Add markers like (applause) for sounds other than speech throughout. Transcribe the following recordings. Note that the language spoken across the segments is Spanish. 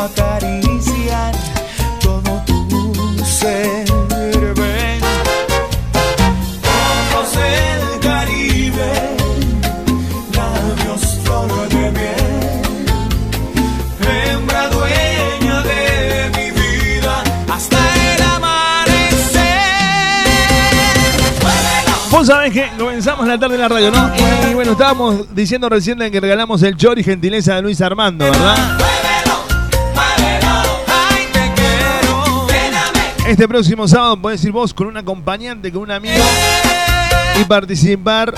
acariciar todo tu ser. Ven, ojos del Caribe, labios flor de miel, hembra dueña de mi vida hasta el amanecer. Vos sabés que comenzamos la tarde en la radio, ¿no? Y bueno, estábamos diciendo recién que regalamos el chori gentileza de Luis Armando, ¿verdad? Este próximo sábado podés ir vos con un acompañante, con un amigo y participar,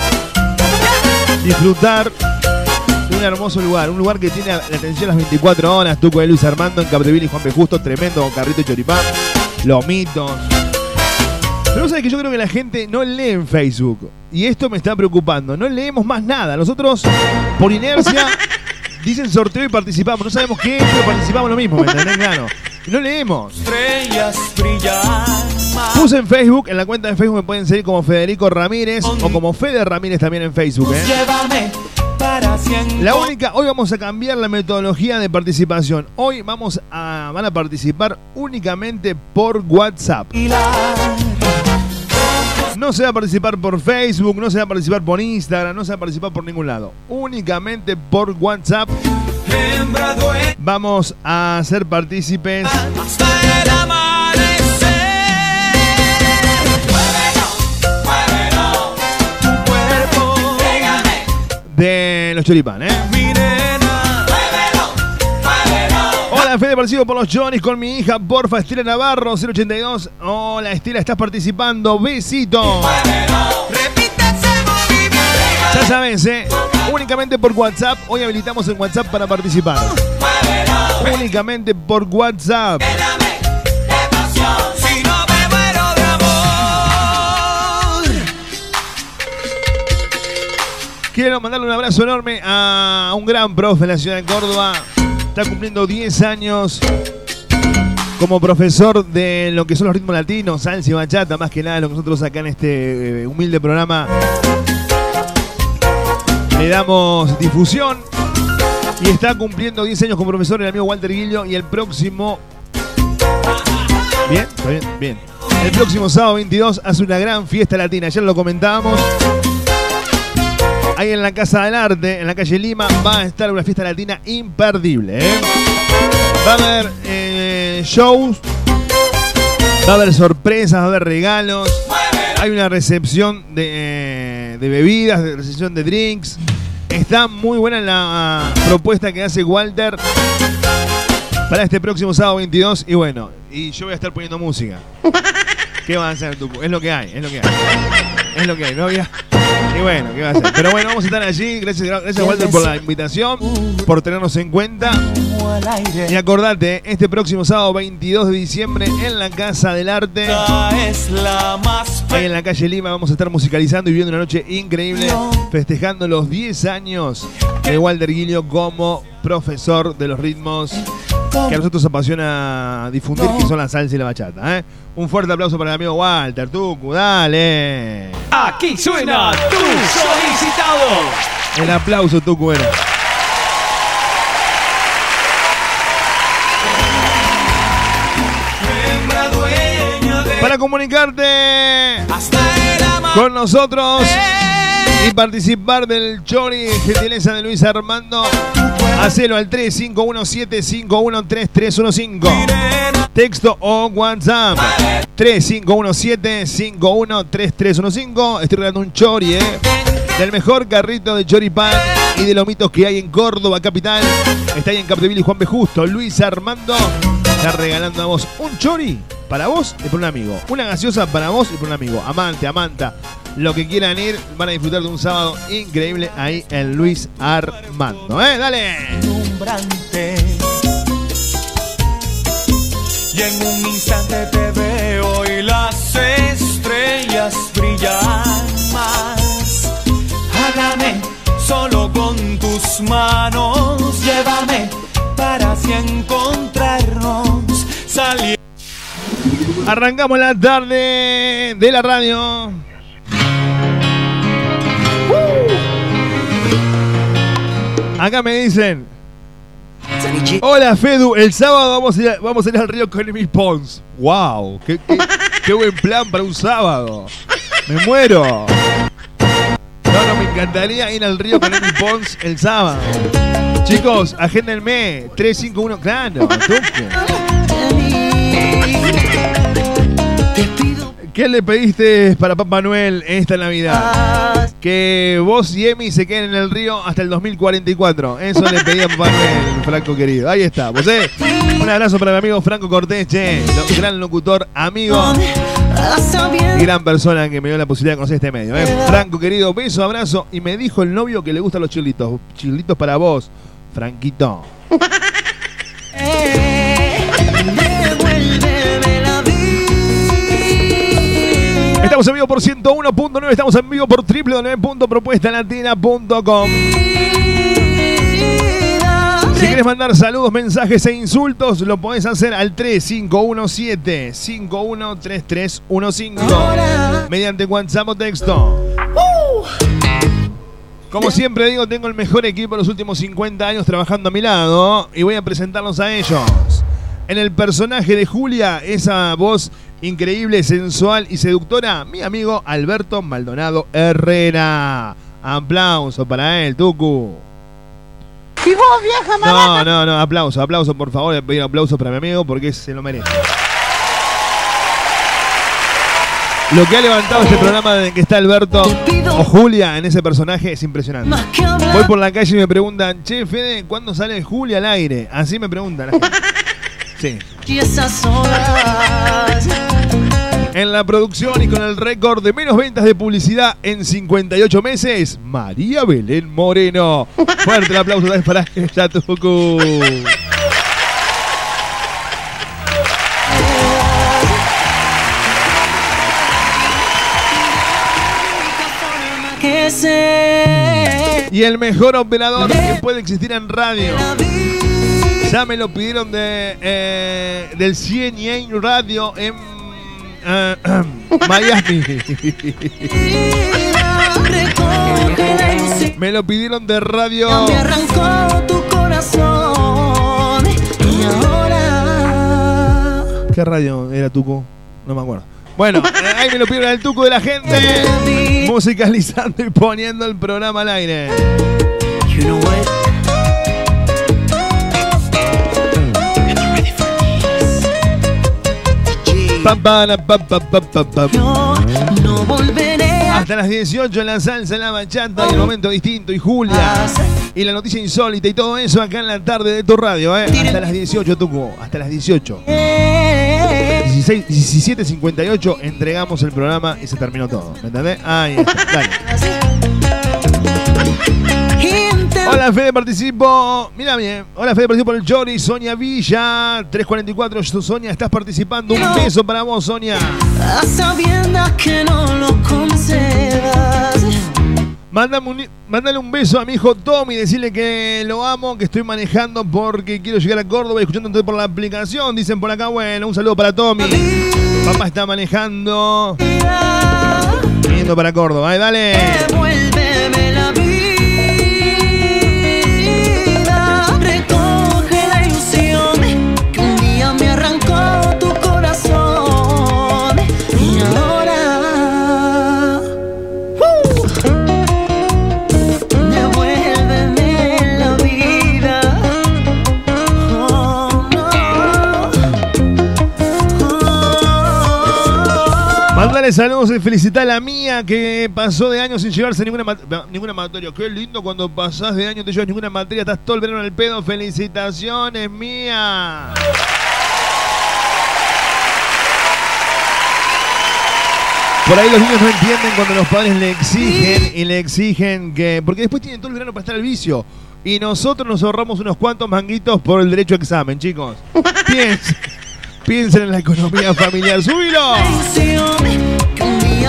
disfrutar de un hermoso lugar. Un lugar que tiene la atención las 24 horas. Tuco de Luis Armando en Capdeville y Juan P. Justo, tremendo con carrito y choripán, lomitos. Pero vos sabés que yo creo que la gente no lee en Facebook. Y esto me está preocupando. No leemos más nada. Nosotros, por inercia, (laughs) dicen sorteo y participamos. No sabemos qué es, pero participamos lo mismo. ¿Me entendés? Y no leemos. Estrellas. Puse en Facebook, en la cuenta de Facebook me pueden seguir como Federico Ramírez o como Fede Ramírez también en Facebook. ¿eh? Llévame para. La única, hoy vamos a cambiar la metodología de participación. Hoy vamos a, van a participar únicamente por WhatsApp. No se va a participar por Facebook, no se va a participar por Instagram, no se va a participar por ningún lado. Únicamente por WhatsApp vamos a ser partícipes hasta el amanecer. De los choripán, ¿eh? Hola, Fede Parecido por los Johnny's con mi hija, porfa, Estela Navarro, 082. Hola, Estela, estás participando. Besito. Ya sabes, ¿eh? Únicamente por WhatsApp. Hoy habilitamos el WhatsApp para participar. Únicamente por WhatsApp. dame de pasión. Si no me muero de amor. Quiero mandarle un abrazo enorme a un gran profe en la ciudad de Córdoba. Está cumpliendo 10 años como profesor de lo que son los ritmos latinos, salsa y bachata, más que nada lo que nosotros acá en este eh, humilde programa le damos difusión. Y está cumpliendo 10 años como profesor el amigo Walter Guillo y el próximo... Bien, está bien, bien. El próximo sábado 22 hace una gran fiesta latina, ayer lo comentábamos. Ahí en la Casa del Arte, en la calle Lima, va a estar una fiesta latina imperdible. ¿eh? Va a haber eh, shows, va a haber sorpresas, va a haber regalos. Hay una recepción de, eh, de bebidas, de recepción de drinks. Está muy buena la propuesta que hace Walter para este próximo sábado 22. Y bueno, y yo voy a estar poniendo música. (laughs) ¿Qué van a hacer tú? Es lo que hay, es lo que hay. Es lo que hay, no había. Y bueno, ¿qué va a hacer? Pero bueno, vamos a estar allí. Gracias, gracias Walter por la invitación, por tenernos en cuenta. Y acordate, este próximo sábado 22 de diciembre en la Casa del Arte, Esta es la más ahí en la calle Lima, vamos a estar musicalizando y viviendo una noche increíble, festejando los 10 años de Walter Guillo como profesor de los ritmos que a nosotros apasiona difundir, que son la salsa y la bachata. ¿eh? Un fuerte aplauso para el amigo Walter, Tucu, dale. Aquí suena tu solicitado. El aplauso, Tucu, era. Comunicarte con nosotros y participar del Chori gentileza de Luis Armando, hacelo al 3517-513315. Texto o WhatsApp 3517-513315. Estoy regalando un Chori, ¿eh? Del mejor carrito de choripán y de lomitos que hay en Córdoba, capital. Está ahí en Capdeville y Juan B. Justo. Luis Armando está vos un chori para vos y por un amigo. Una gaseosa para vos y por un amigo. Amante, amanta. Lo que quieran ir, van a disfrutar de un sábado increíble ahí en Luis Armando. ¿Eh? Dale. Y en un instante te veo y las estrellas brillan más. Háblame solo con tus manos, llévame para así encontrarnos. Arrancamos la tarde de la radio. Acá me dicen. Hola Fedu, el sábado vamos a ir, al río con mis Pons. ¡Wow! Qué, buen plan para un sábado! ¡Me muero! No, no, me encantaría ir al río con mis Pons el sábado. Chicos, agéndenme. 351, claro, toque. (laughs) ¿Qué le pediste para Papá Noel esta Navidad? Que vos y Emi se queden en el río hasta el 2044. Eso le pedí a Papá Noel, (laughs) Franco querido. Ahí está, pues, eh. Un abrazo para mi amigo Franco Cortés, Gran locutor, amigo gran persona que me dio la posibilidad de conocer este medio. eh. Franco querido, beso, abrazo. Y me dijo el novio que le gustan los chilitos. Chilitos para vos, Franquito. (laughs) Estamos en vivo por 101.9, estamos en vivo por www.propuestalatina.com. Si quieres mandar saludos, mensajes e insultos, lo podés hacer al 3517-513315 mediante WhatsApp o texto. Como siempre digo, tengo el mejor equipo de los últimos 50 años trabajando a mi lado y voy a presentarlos a ellos. En el personaje de Julia, esa voz increíble, sensual y seductora, mi amigo Alberto Maldonado Herrera. Aplauso para él, Tucu. ¿Y vos, vieja No, no, no, aplauso, aplauso, por favor. Le pido aplauso para mi amigo porque se lo merece. Lo que ha levantado este programa desde que está Alberto o Julia en ese personaje es impresionante. Voy por la calle y me preguntan, che, Fede, ¿cuándo sale Julia al aire? Así me preguntan. la gente. Sí. Y esas horas. En la producción y con el récord de menos ventas de publicidad en 58 meses, María Belén Moreno. Fuerte el aplauso también para ella, Tucu. Y el mejor operador que puede existir en radio. Ya me lo pidieron de eh, del 100 Radio en eh, (clears throat) Miami. (laughs) Me lo pidieron de radio. Me arrancó tu corazón. Y ahora. ¿Qué radio era Tuco? No me acuerdo. Bueno, (laughs) eh, ahí me lo pidieron el Tuco de la gente. Musicalizando y poniendo el programa al aire. You know what? Pam. Yo no volveré Hasta las 18 en la salsa, la bachata y el momento distinto y Julia. Y la noticia insólita y todo eso acá en la tarde de tu radio, ¿eh? Hasta las 18, Tuco. Hasta las 18. 16, 17.58 entregamos el programa y se terminó todo. ¿Me entendés? Ahí está. Dale. (laughs) Hola Fede, participo. Mira bien. Hola Fede, participo por el Jory, Sonia Villa. 344. Yo, Sonia, estás participando. Un beso para vos, Sonia. A sabiendas que no lo. Mándame un- mándale un beso a mi hijo Tommy, decirle que lo amo, que estoy manejando porque quiero llegar a Córdoba escuchándote por la aplicación. Dicen por acá, bueno, un saludo para Tommy. Papá está manejando. Yendo para Córdoba, ¿eh? dale. Devuélveme la vida. Saludos y felicitar a la mía que pasó de años sin llevarse ninguna, mat- ninguna materia. Qué lindo cuando pasás de años no te llevas ninguna materia, estás todo el verano en el pedo. Felicitaciones, mía. Por ahí los niños no entienden cuando los padres le exigen y le exigen que. Porque después tienen todo el verano para estar al vicio. Y nosotros nos ahorramos unos cuantos manguitos por el derecho a examen, chicos. (laughs) Piensen, piensen en la economía familiar. ¡Súbilo!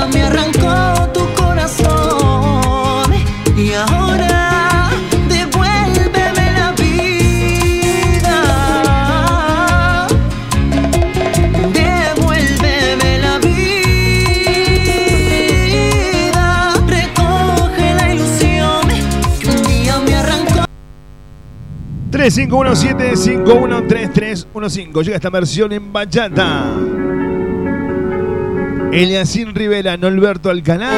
Me arrancó tu corazón y ahora devuélveme la vida devuélveme la vida recoge la ilusión que un día me arrancó 3517-513315. Llega esta versión en bachata. Eliasín Rivera, Norberto Alcaná.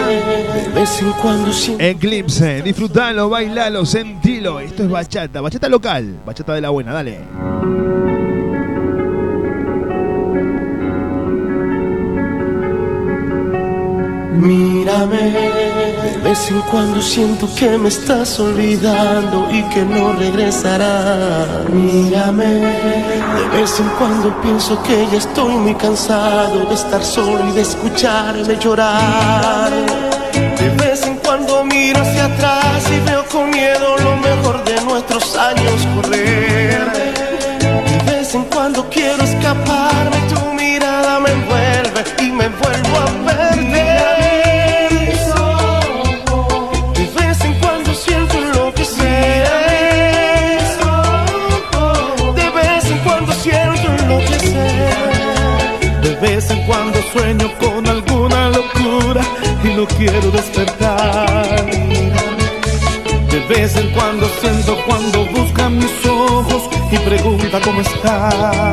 Eclipse, disfrutalo, bailalo, sentilo. Esto es bachata, bachata local, bachata de la buena, dale. Mírame, de vez en cuando siento que me estás olvidando y que no regresarás. Mírame, de vez en cuando pienso que ya estoy muy cansado de estar solo y de escucharme llorar. De vez en cuando miro hacia atrás y veo con miedo lo mejor de nuestros años correr. De vez en cuando quiero escaparme, tu mirada sueño con alguna locura y no quiero despertar. De vez en cuando siento cuando busca mis ojos y pregunta cómo está.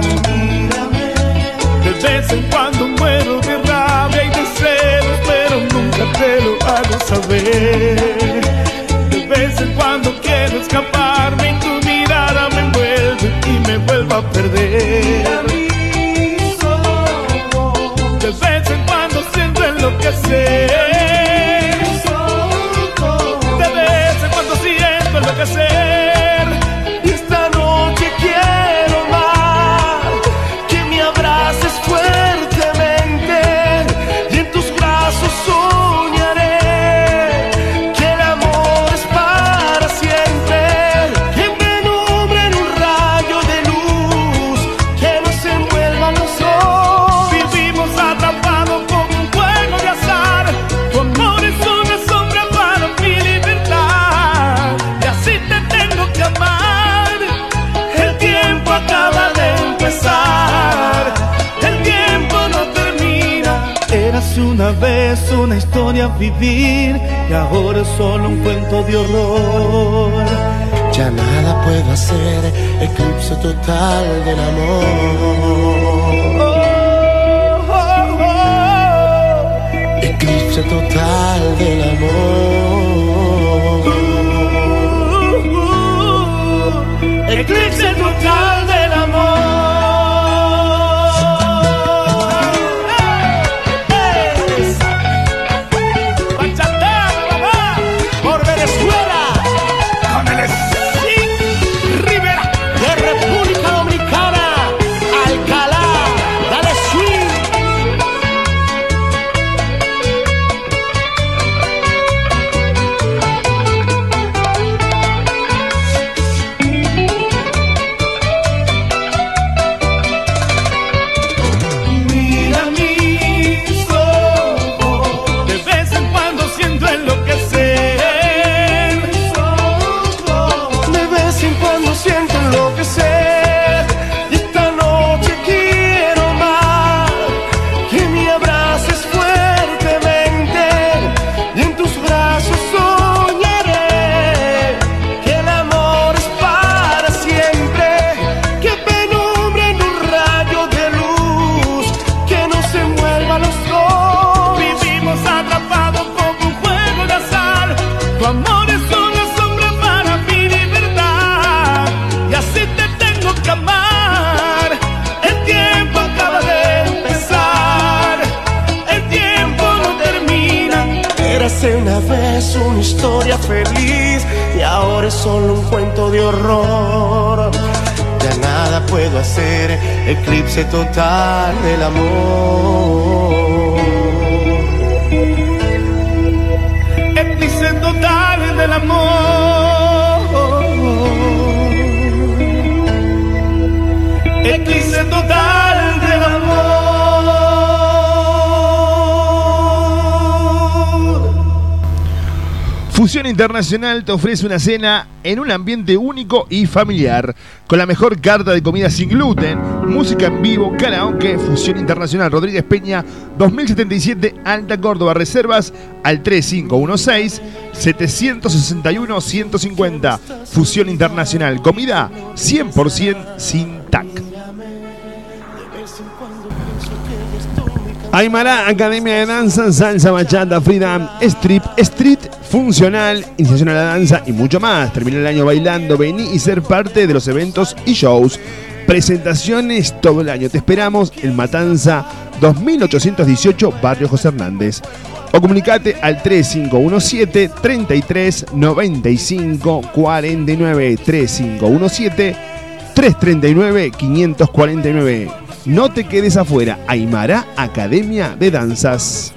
De vez en cuando muero de rabia y de celos, pero nunca te lo hago saber. De vez en cuando quiero escaparme y tu mirada me envuelve y me vuelvo a perder. Siento vivir. Y ahora es solo un cuento de horror. Ya nada puedo hacer, eclipse total del amor. Eclipse total del amor. Eclipse total total del amor. Eclipse total del amor. Eclipse total del amor. Fusión Internacional te ofrece una cena en un ambiente único y familiar, con la mejor carta de comida sin gluten, música en vivo, karaoke, Fusión Internacional Rodríguez Peña 2077 Alta Córdoba, reservas al 3516-761-150. Fusión Internacional, comida 100% sin TAC. Aymara, Academia de Danza, Salsa, Bachata, Freedom, Strip, Street, Funcional, Iniciación a la Danza y mucho más. Termina el año bailando, vení y ser parte de los eventos y shows. Presentaciones todo el año. Te esperamos en Matanza 2818, Barrio José Hernández. O comunicate al 3517 33 95 49 3517 339 549. No te quedes afuera. Aymara Academia de Danzas.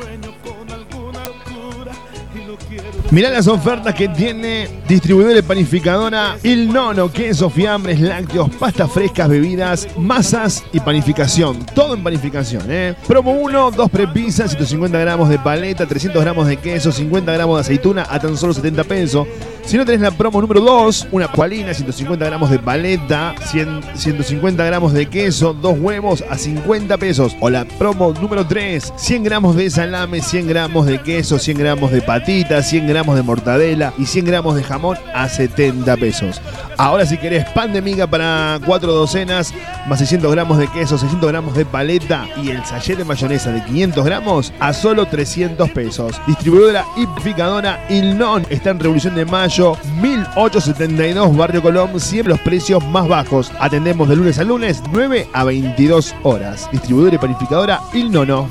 Mirá las ofertas que tiene distribuidor de panificadora Il Nono, queso, fiambres, lácteos, pastas frescas, bebidas, masas y panificación. Todo en panificación, ¿eh? Promo 1, 2 prepisas, 150 gramos de paleta, 300 gramos de queso, 50 gramos de aceituna a tan solo 70 pesos. Si no tenés la promo número 2, una cualina, 150 gramos de paleta, 100, 150 gramos de queso, dos huevos a 50 pesos. O la promo número 3, 100 gramos de salame, 100 gramos de queso, 100 gramos de patita, 100 gramos de mortadela y 100 gramos de jamón a 70 pesos. Ahora si querés pan de miga para 4 docenas, más 600 gramos de queso, 600 gramos de paleta y el sachet de mayonesa de 500 gramos a solo 300 pesos. Distribuidora y picadora Ilnon está en Revolución de Mayo 1872 Barrio Colón, siempre los precios más bajos. Atendemos de lunes a lunes, 9 a 22 horas. Distribuidora y panificadora Il Nono.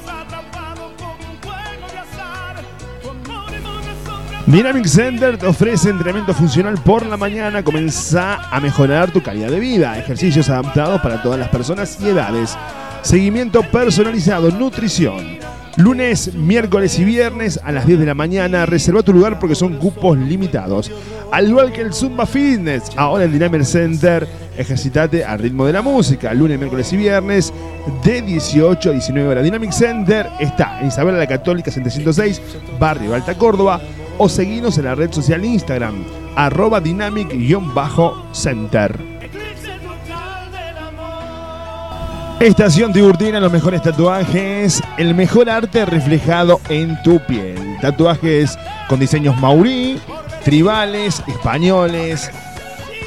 Dynamic Center te ofrece entrenamiento funcional por la mañana. Comenzá a mejorar tu calidad de vida. Ejercicios adaptados para todas las personas y edades. Seguimiento personalizado, nutrición. Lunes, miércoles y viernes a las 10 de la mañana. Reserva tu lugar porque son cupos limitados. Al igual que el Zumba Fitness, ahora el Dynamic Center. Ejercitate al ritmo de la música. Lunes, miércoles y viernes de 18 a 19 horas. Dynamic Center está en Isabela la Católica 706, Barrio Alta Córdoba. O seguinos en la red social Instagram, arroba dynamic-center. Estación Tiburtina, los mejores tatuajes, el mejor arte reflejado en tu piel. Tatuajes con diseños maurí, tribales, españoles,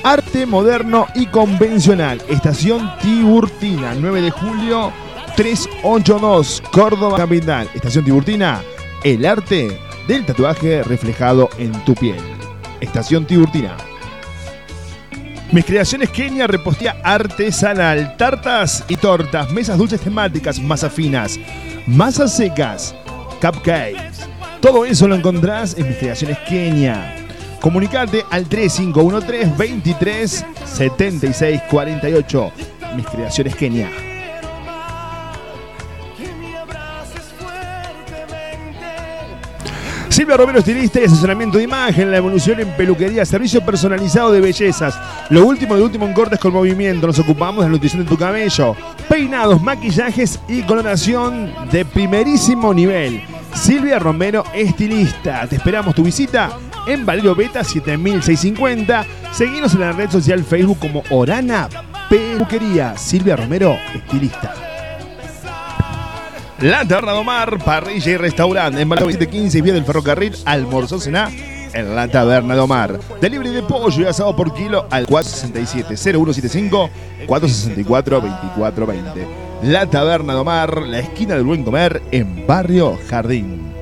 arte moderno y convencional. Estación Tiburtina, 9 de julio 382, Córdoba Capital. Estación Tiburtina, el arte del tatuaje reflejado en tu piel. Estación Tiburtina. Mis creaciones Kenia repostía artesanal, tartas y tortas, mesas dulces temáticas, masas finas, masas secas, cupcakes. Todo eso lo encontrás en mis creaciones Kenia. Comunicate al 3513 23 76 48. Mis creaciones Kenia. Silvia Romero, estilista y asesoramiento de imagen, la evolución en peluquería, servicio personalizado de bellezas. Lo último de último en cortes con movimiento. Nos ocupamos de la nutrición de tu cabello. Peinados, maquillajes y coloración de primerísimo nivel. Silvia Romero, estilista. Te esperamos tu visita en Valerio Beta 7650. Seguinos en la red social Facebook como Orana Peluquería. Silvia Romero, estilista. La Taberna de Omar, parrilla y restaurante. En Balcón 715 y vía del ferrocarril, almorzó cená en la Taberna de Omar. Delivery de pollo y asado por kilo al 467-0175-464-2420. La Taberna de Omar, la esquina del buen comer en Barrio Jardín.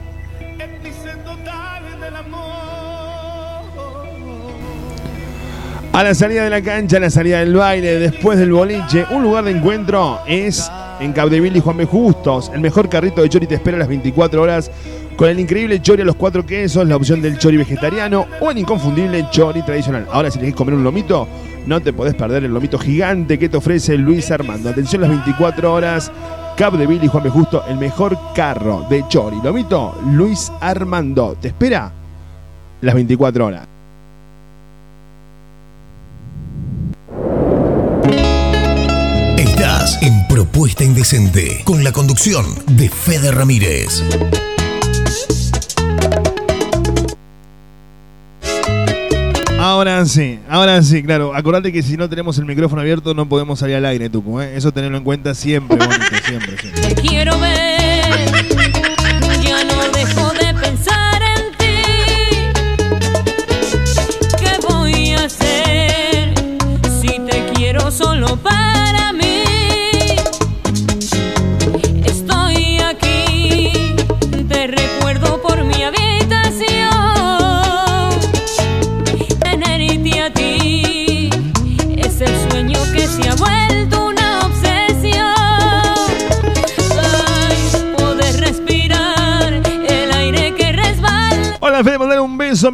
A la salida de la cancha, a la salida del baile, después del boliche, un lugar de encuentro es en Capdeville y Juan B. Justos. El mejor carrito de chori te espera las 24 horas con el increíble chori a los cuatro quesos, la opción del chori vegetariano o el inconfundible chori tradicional. Ahora, si querés comer un lomito, no te podés perder el lomito gigante que te ofrece Luis Armando. Atención las 24 horas. Capdeville y Juan B. Justo, el mejor carro de chori. Lomito, Luis Armando. Te espera las 24 horas. Propuesta Indecente con la conducción de Fede Ramírez. Ahora sí, ahora sí, claro. Acordate que si no tenemos el micrófono abierto no podemos salir al aire, Tucu. ¿eh? Eso tenerlo en cuenta siempre, bonito, siempre, siempre. Te quiero ver,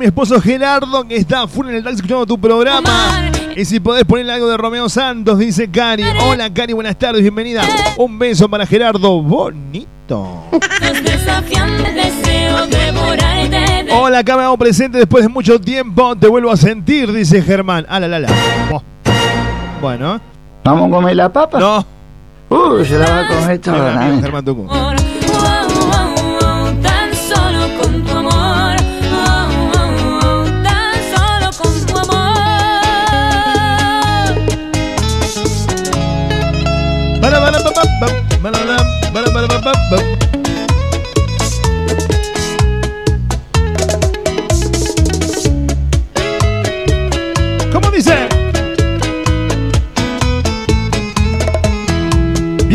esposo Gerardo que está full en el taxi escuchando tu programa. Y si podés ponerle algo de Romeo Santos, dice Cari. Hola, Cari, buenas tardes, bienvenida. Un beso para Gerardo, bonito. Los desafiantes deseo devorarte. de- Hola, acá me hago presente después de mucho tiempo. Te vuelvo a sentir, dice Germán. Ah, la, la, la. Oh. Bueno. ¿Vamos a comer la papa? No. Uh, se la va a comer toda. Germán.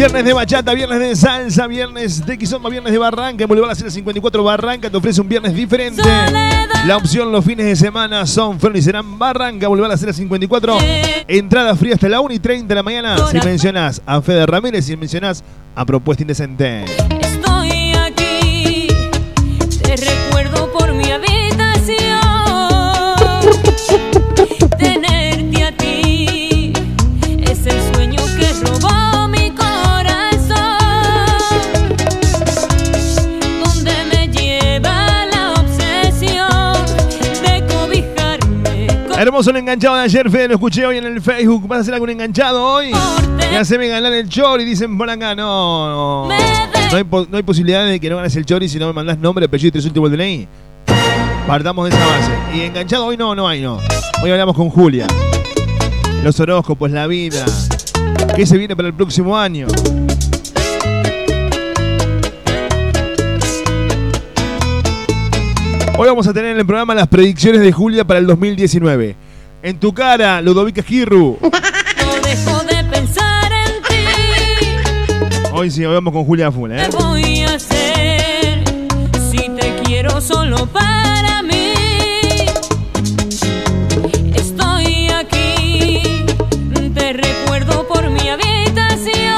Viernes de bachata, viernes de salsa, viernes de Kizomba, viernes de Barranca. En Boulevard a 54 Barranca te ofrece un viernes diferente. La opción los fines de semana son fueron y serán Barranca, Boulevard a 54. Entrada fría hasta la 1 y 30 de la mañana. Si mencionás a Fede Ramírez, si mencionás a Propuesta Indecente. Hermoso el enganchado de ayer, Fede, lo escuché hoy en el Facebook. ¿Vas a hacer algún enganchado hoy? Y haceme ganar el chori, dicen por acá. No, no. No hay, no hay posibilidad de que no ganes el chori si no me mandás nombre, apellido y tres últimos DNI. Partamos de esa base. Y enganchado hoy no, no hay, no. Hoy hablamos con Julia. Los horóscopos, la vida. ¿Qué se viene para el próximo año? Hoy vamos a tener en el programa las predicciones de Julia para el 2019. En tu cara, Ludovica Girru. (laughs) No dejo de pensar en ti. Hoy sí, hoy vamos con Julia Full, ¿eh? ¿Qué voy a hacer si te quiero solo para mí? Estoy aquí, te recuerdo por mi habitación.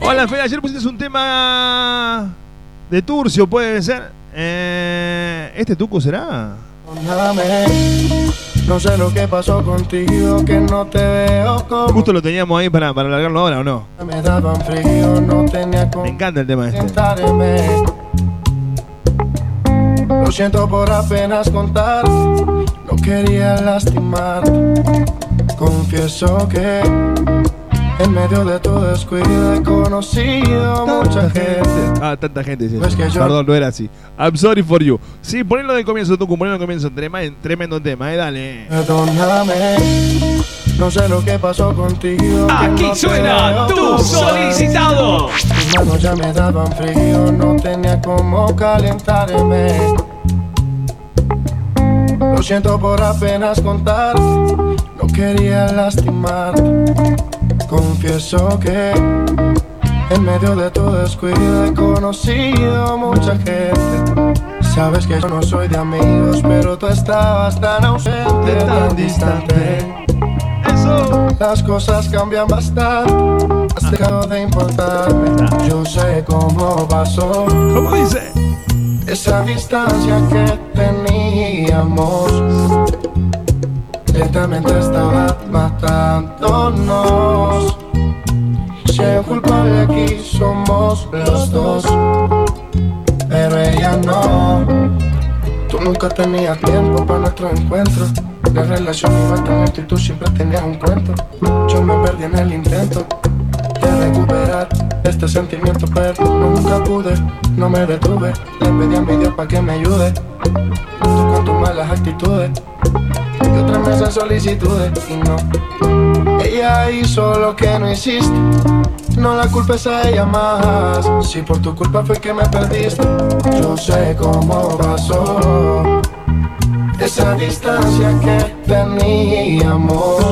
Hola, Fede, ayer pusiste un tema de Turcio, puede ser. Eh, ¿Este tuco será? No sé lo que pasó contigo, que no te veo como Justo lo teníamos ahí para, para largarlo ahora, ¿o no? me daban frío, no tenía Me encanta el tema este. Lo siento por apenas contar, no quería lastimar. Confieso que en medio de tu descuido he conocido mucha gente. Ah, tanta gente. sí. No es que yo- Perdón, no era así. I'm sorry for you. Sí, ponelo de comienzo, Tucu, ponelo de comienzo. Tremendo tema, eh, dale. Perdóname, no sé lo que pasó contigo. Aquí no suena tu solicitado. Tus manos ya me daban frío, no tenía cómo calentarme. Lo siento por apenas contar, no quería lastimar. Confieso que en medio de tu descuido he conocido mucha gente. Sabes que yo no soy de amigos, pero tú estabas tan ausente, tan distante. Las cosas cambian bastante, has dejado de importarme. Yo sé cómo pasó. ¿Cómo dice? Esa distancia que teníamos lentamente estaba matándonos. Si hay culpable aquí somos los dos, pero ella no. Tú nunca tenías tiempo para nuestro encuentro. La relación iba tan lento y tú siempre tenías un cuento. Yo me perdí en el intento de recuperar este sentimiento, pero nunca pude, no me detuve. Le pedí a mi Dios para que me ayude. Tú con tus malas actitudes y otras mesas solicitudes y no. Ella hizo lo que no hiciste. No la culpes a ella más. Si por tu culpa fue que me perdiste, yo sé cómo pasó. Esa distancia que teníamos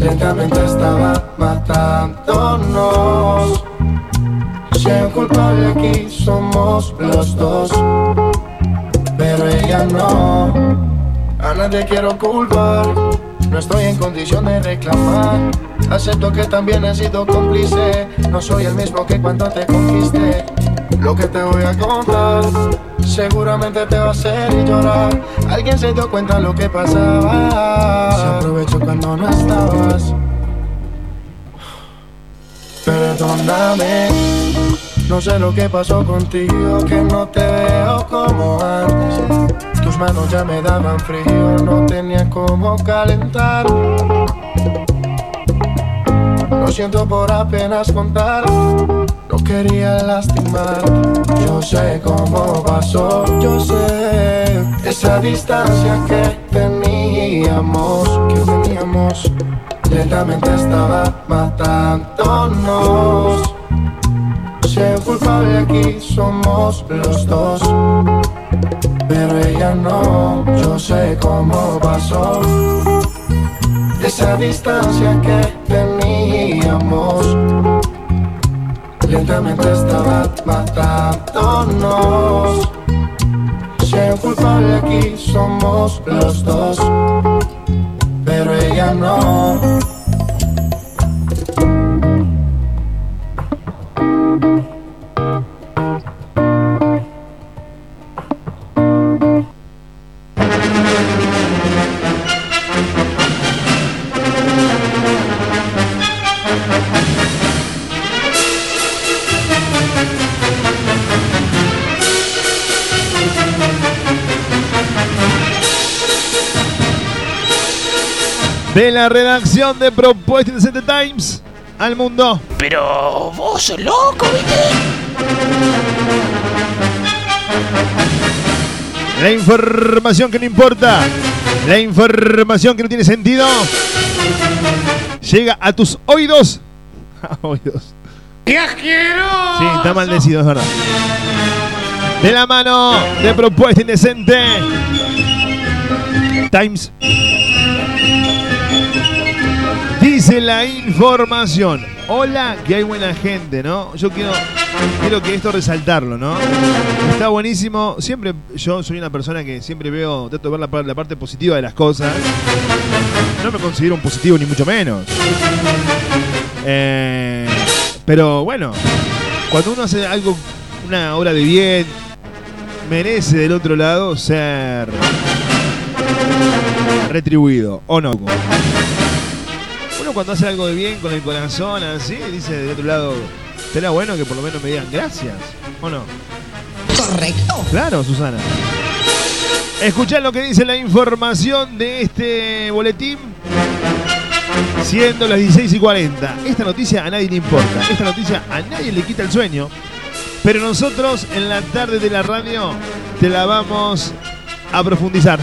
lentamente estaba matándonos. Si el culpable aquí somos los dos, pero ella no. A nadie quiero culpar, no estoy en condición de reclamar. Acepto que también he sido cómplice, no soy el mismo que cuando te conquisté. Lo que te voy a contar, seguramente te va a hacer llorar. Alguien se dio cuenta lo que pasaba. Se aprovechó cuando no estabas. Perdóname, no sé lo que pasó contigo, que no te veo como antes. Tus manos ya me daban frío, no tenía cómo calentar. Lo siento por apenas contar, no quería lastimar. Yo sé cómo pasó, yo sé esa distancia que teníamos, que teníamos. Lentamente estaba matándonos. Si el culpable aquí somos los dos, pero ella no. Yo sé cómo pasó esa distancia que teníamos. Lentamente estaba matándonos. Si el culpable aquí somos los dos, pero ella no. De la redacción de Propuesta Indecente Times al mundo. Pero vos sos loco, ¿viste? La información que no importa. La información que no tiene sentido. Llega a tus oídos. (laughs) oídos. ¡Qué asqueroso! Sí, está maldecido, es verdad. De la mano de Propuesta Indecente. Times. Dice la información. Hola, que hay buena gente, ¿no? Yo quiero, quiero que esto resaltarlo, ¿no? Está buenísimo. Siempre yo soy una persona que siempre veo, trato de ver la, par- la parte positiva de las cosas. No me considero un positivo ni mucho menos. Eh, pero bueno, cuando uno hace algo, una obra de bien, merece del otro lado ser retribuido, ¿o no? Uno cuando hace algo de bien con el corazón así, dice del otro lado, será bueno que por lo menos me digan gracias, ¿o no? Correcto. Claro, Susana. Escuchá lo que dice la información de este boletín. Siendo las 16 y 40. Esta noticia a nadie le importa. Esta noticia a nadie le quita el sueño. Pero nosotros en la tarde de la radio te la vamos a profundizar.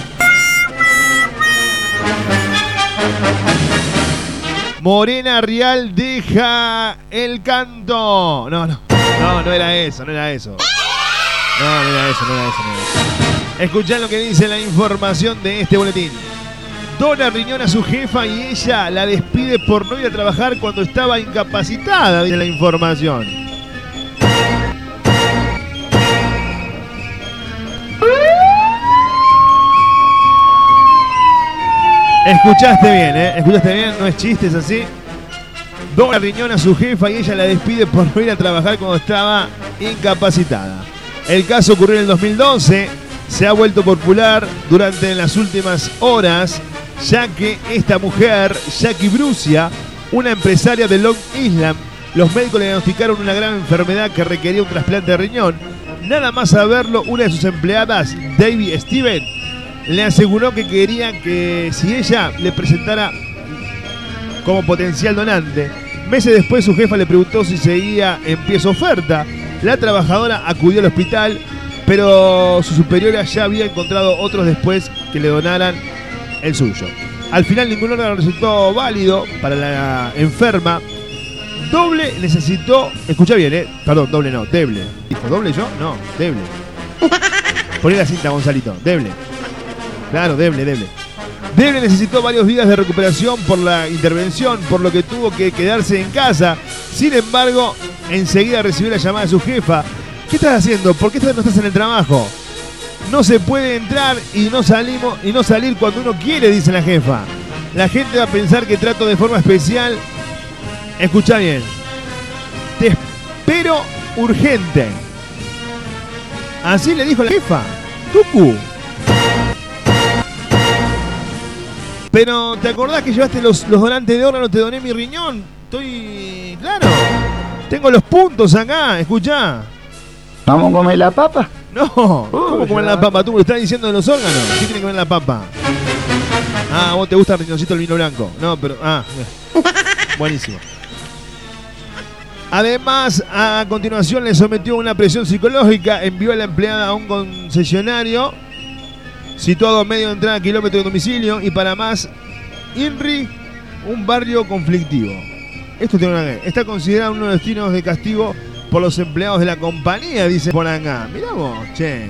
Morena Real deja el canto. No, no. No, no era eso, no era eso. No, no era eso, no era eso, no era eso. Escuchá lo que dice la información de este boletín. Dona riñón a su jefa y ella la despide por no ir a trabajar cuando estaba incapacitada, dice la información. Escuchaste bien, ¿eh? Escuchaste bien, no es chiste, es así. Dona riñón a su jefa y ella la despide por no ir a trabajar cuando estaba incapacitada. El caso ocurrió en el 2012, se ha vuelto popular durante las últimas horas, ya que esta mujer, Jackie Brucia, una empresaria de Long Island, los médicos le diagnosticaron una gran enfermedad que requería un trasplante de riñón. Nada más saberlo, una de sus empleadas, David Steven, le aseguró que quería que si ella le presentara como potencial donante, Meses después su jefa le preguntó si seguía en pie su oferta. La trabajadora acudió al hospital, pero su superiora ya había encontrado otros después que le donaran el suyo. Al final ningún órgano resultó válido para la enferma. Doble necesitó, escucha bien, eh, perdón, doble no, deble. ¿Dijo doble yo? No, deble. (laughs) Poné la cinta, Gonzalito, deble. Claro, deble, deble. Deble necesitó varios días de recuperación por la intervención, por lo que tuvo que quedarse en casa. Sin embargo, enseguida recibió la llamada de su jefa. ¿Qué estás haciendo? ¿Por qué no estás en el trabajo? No se puede entrar y no salimos y no salir cuando uno quiere, dice la jefa. La gente va a pensar que trato de forma especial. Escucha bien. Te espero urgente. Así le dijo la jefa. Tucu. Pero ¿te acordás que llevaste los, los donantes de órgano? Te doné mi riñón. Estoy. Claro. Tengo los puntos acá, escuchá. ¿Vamos a comer la papa? No, ¿cómo comer la papa? Tú me estás diciendo de los órganos. ¿Qué tiene que ver la papa? Ah, vos te gusta el riñoncito el vino blanco. No, pero. Ah, buenísimo. Además, a continuación le sometió una presión psicológica, envió a la empleada a un concesionario situado a medio de entrada kilómetro de domicilio y para más, INRI, un barrio conflictivo. Esto tiene una Está considerado uno de los destinos de castigo por los empleados de la compañía, dice acá. Mirá vos, che.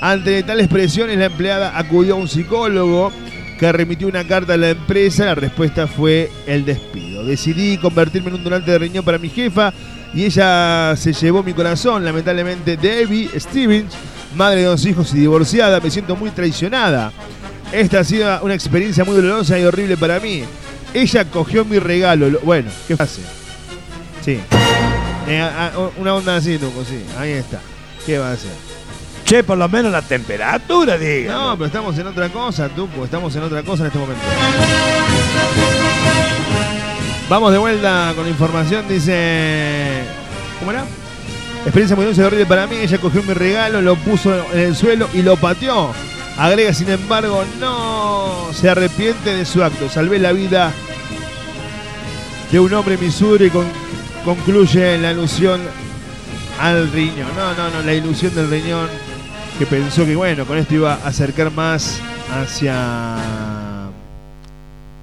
Ante tales presiones, la empleada acudió a un psicólogo que remitió una carta a la empresa. La respuesta fue el despido. Decidí convertirme en un donante de riñón para mi jefa y ella se llevó mi corazón. Lamentablemente, Debbie Stevens, madre de dos hijos y divorciada, me siento muy traicionada. Esta ha sido una experiencia muy dolorosa y horrible para mí. Ella cogió mi regalo. Lo- Bueno, ¿qué hace? Sí. Eh, a- a- una onda así, Tuco, sí. Ahí está. ¿Qué va a hacer? Che, por lo menos la temperatura, diga. No, pero estamos en otra cosa, Tuco. Estamos en otra cosa en este momento. Vamos de vuelta con información. Dice. ¿Cómo era? Experiencia muy dulce y horrible para mí. Ella cogió mi regalo, lo puso en el suelo y lo pateó. Agrega, sin embargo, no se arrepiente de su acto. Salvé la vida de un hombre en Missouri. Con, concluye la alusión al riñón. No, no, no, la ilusión del riñón que pensó que, bueno, con esto iba a acercar más hacia.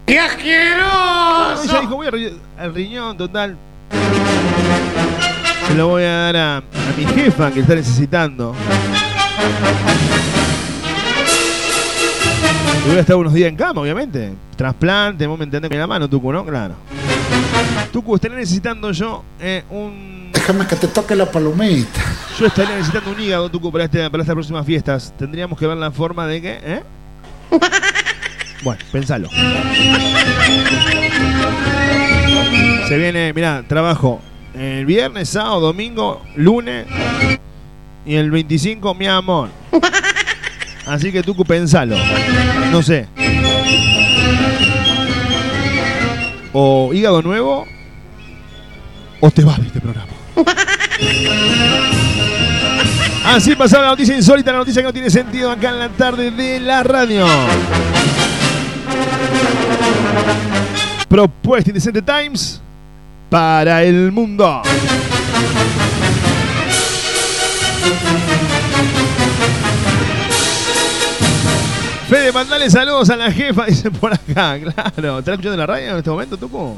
¡Qué No, asqueroso! ella dijo, voy al riñón, total. Se lo voy a dar a, a mi jefa que está necesitando. Y voy a estar unos días en cama, obviamente. Trasplante, vos me entendés con la mano, Tucu, ¿no? Claro. Tucu, estaré necesitando yo eh, un. Déjame que te toque la palomita. Yo estaría necesitando un hígado, Tucu, para, este, para estas próximas fiestas. Tendríamos que ver la forma de que. ¿eh? (laughs) Bueno, pensalo. Se viene, mirá, trabajo el viernes, sábado, domingo, lunes y el 25, mi amor. (laughs) Así que Tucu, pensalo. No sé. O hígado nuevo o te vas de este programa. (laughs) Así pasaba la noticia insólita, la noticia que no tiene sentido acá en la tarde de la radio. Propuesta Indecente Times para el mundo. Fede, mandale saludos a la jefa, (laughs) dice por acá, claro. ¿Estás escuchando la radio en este momento, Tuco?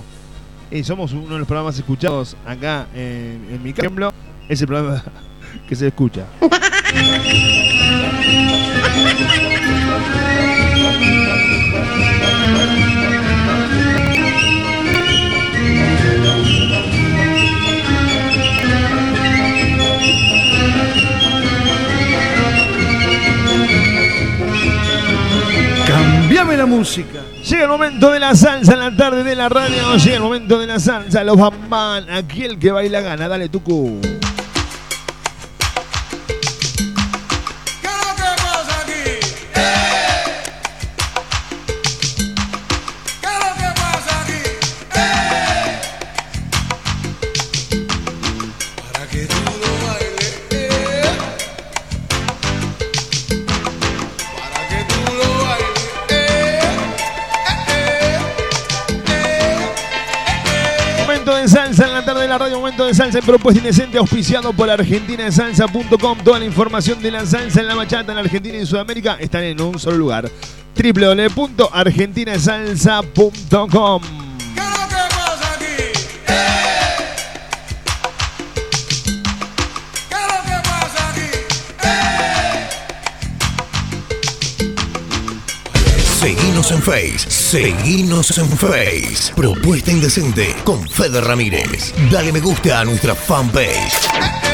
Somos uno de los programas escuchados acá en, en mi ejemplo. Es el programa (laughs) que se escucha. (laughs) Cambiame la música. Llega el momento de la salsa en la tarde de la radio. Llega el momento de la salsa. Los bambán. Aquí el que baila gana. Dale, Tucu. la radio Momento de Salsa en Propuesta Indecente, auspiciado por argentinasalsa.com. Toda la información de la salsa en la bachata en Argentina y en Sudamérica están en un solo lugar. www.argentinasalsa.com Seguimos en Face. Seguimos en Face. Propuesta indecente con Fede Ramírez. Dale me gusta a nuestra fanpage.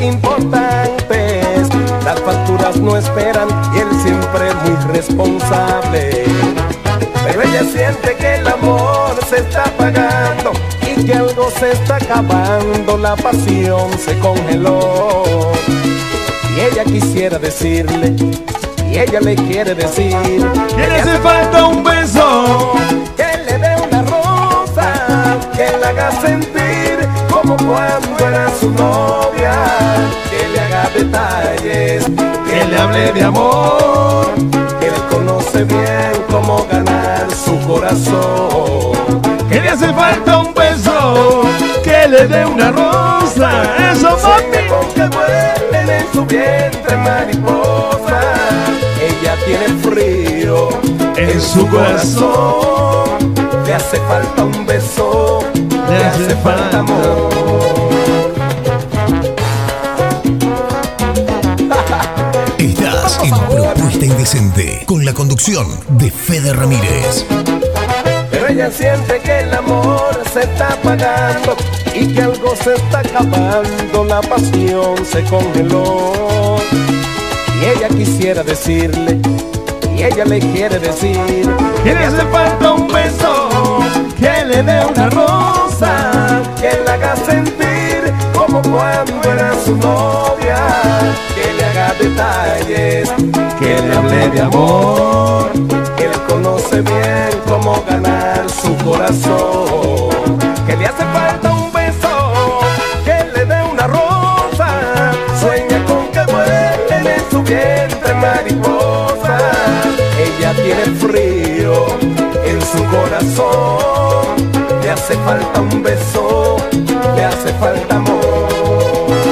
Importantes. Las facturas no esperan y él siempre es muy responsable. Pero ella siente que el amor se está apagando y que algo se está acabando. La pasión se congeló. Y ella quisiera decirle, y ella le quiere decir Que le hace falta un beso. Que le dé una rosa, que la haga sentir como cuando era su novia. Que le haga detalles, que le hable de amor. Que él conoce bien cómo ganar su corazón. Que le hace falta un beso. Que le dé una rosa. Eso, con que vuelen en su vientre mariposa. Ella tiene frío en su corazón. Le hace falta un beso, le hace falta amor. Estás en Propuesta Indecente con la conducción de Fede Ramírez. Pero ella siente que el amor se está apagando y que algo se está acabando, la pasión se congeló. Y ella quisiera decirle, y ella le quiere decir, Que le hace falta un beso. Que le dé una rosa. que la haga sentir como cuando era su novia, detalles, que le hable de amor, que él conoce bien cómo ganar su corazón, que le hace falta un beso, que le dé una rosa, sueña con que vuelen en su vientre mariposa, ella tiene frío en su corazón, le hace falta un beso, le hace falta amor.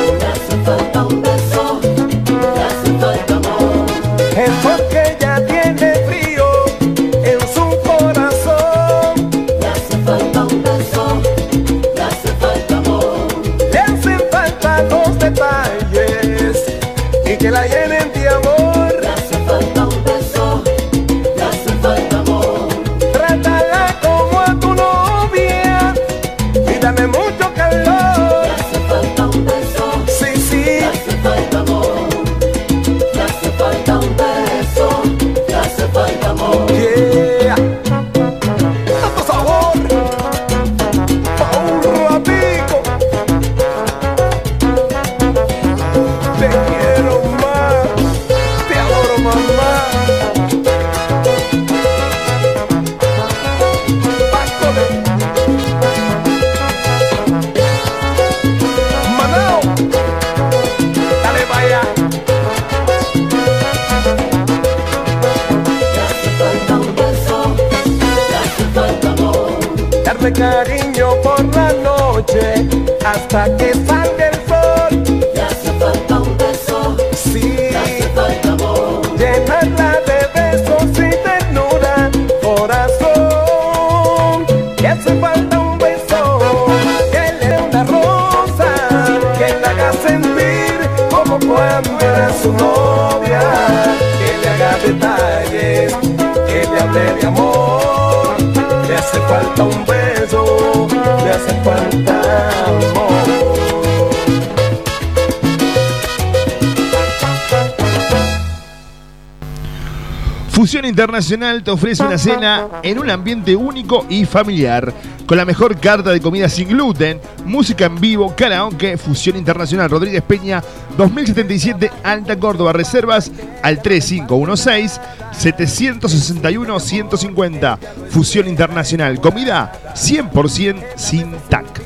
Internacional te ofrece una cena en un ambiente único y familiar, con la mejor carta de comida sin gluten, música en vivo, karaoke, Fusión Internacional Rodríguez Peña, 2077 Alta Córdoba, reservas al 3516-761-150. Fusión Internacional, comida 100% sin TAC.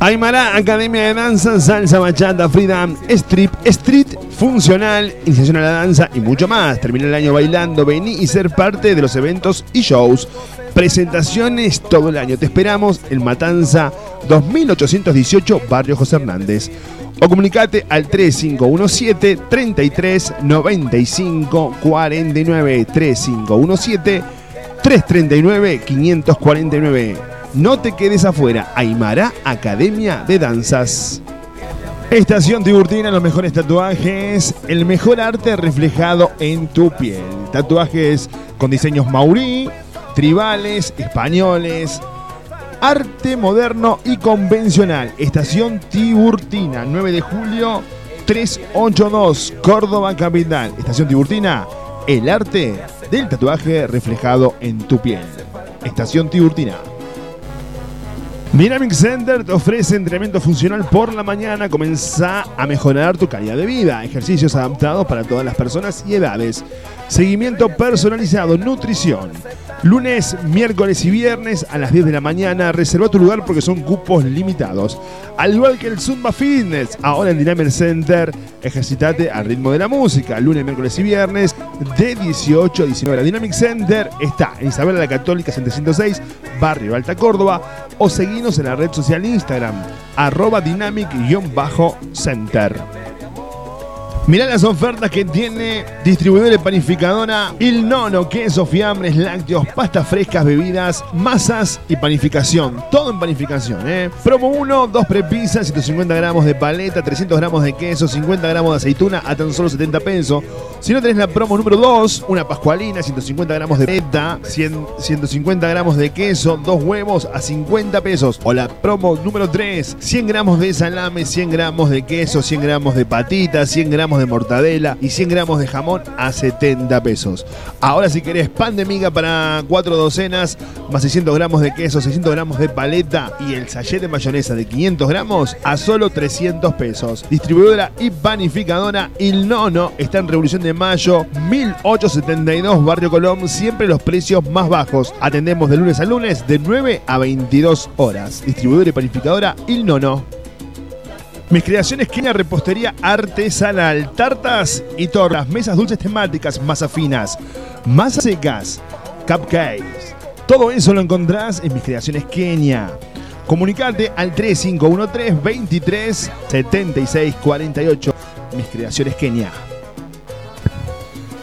Aymara, Academia de Danza, Salsa, Bachata, Freedom, Strip, Street, Funcional, Iniciación a la Danza y mucho más. Termina el año bailando, vení y ser parte de los eventos y shows. Presentaciones todo el año. Te esperamos en Matanza 2818, Barrio José Hernández. O comunicate al 3517 33 95 49 3517 339-549. No te quedes afuera. Aymara Academia de Danzas. Estación Tiburtina, los mejores tatuajes, el mejor arte reflejado en tu piel. Tatuajes con diseños maurí, tribales, españoles, arte moderno y convencional. Estación Tiburtina, 9 de julio 382, Córdoba Capital. Estación Tiburtina, el arte del tatuaje reflejado en tu piel. Estación Tiburtina. Dynamic Center te ofrece entrenamiento funcional por la mañana. Comenzá a mejorar tu calidad de vida. Ejercicios adaptados para todas las personas y edades. Seguimiento personalizado, nutrición. Lunes, miércoles y viernes a las 10 de la mañana. Reserva tu lugar porque son cupos limitados. Al igual que el Zumba Fitness, ahora en Dynamic Center, ejercitate al ritmo de la música. Lunes, miércoles y viernes de 18 a 19 horas. Dynamic Center está en Isabela la Católica 706, Barrio Alta Córdoba. O en la red social Instagram, arroba dynamic-center. Mirá las ofertas que tiene distribuidor de panificadora Il Nono, queso, fiambres, lácteos, pastas frescas, bebidas, masas y panificación. Todo en panificación, ¿eh? Promo 1, 2 prepisas, 150 gramos de paleta, 300 gramos de queso, 50 gramos de aceituna a tan solo 70 pesos. Si no tenés la promo número 2, una pascualina, 150 gramos de peta, 100 150 gramos de queso, dos huevos a 50 pesos. O la promo número 3, 100 gramos de salame, 100 gramos de queso, 100 gramos de patitas, 100 gramos de mortadela y 100 gramos de jamón a 70 pesos. Ahora si querés pan de miga para 4 docenas, más 600 gramos de queso, 600 gramos de paleta y el sachet de mayonesa de 500 gramos a solo 300 pesos. Distribuidora y panificadora Il Nono está en Revolución de Mayo 1872 Barrio Colón, siempre los precios más bajos. Atendemos de lunes a lunes de 9 a 22 horas. Distribuidora y panificadora Il Nono. Mis creaciones Kenia Repostería Artesanal, tartas y tortas, mesas dulces temáticas, masas finas, masas secas, cupcakes. Todo eso lo encontrás en Mis Creaciones Kenia. Comunicate al 3513 23 76 48. Mis Creaciones Kenia.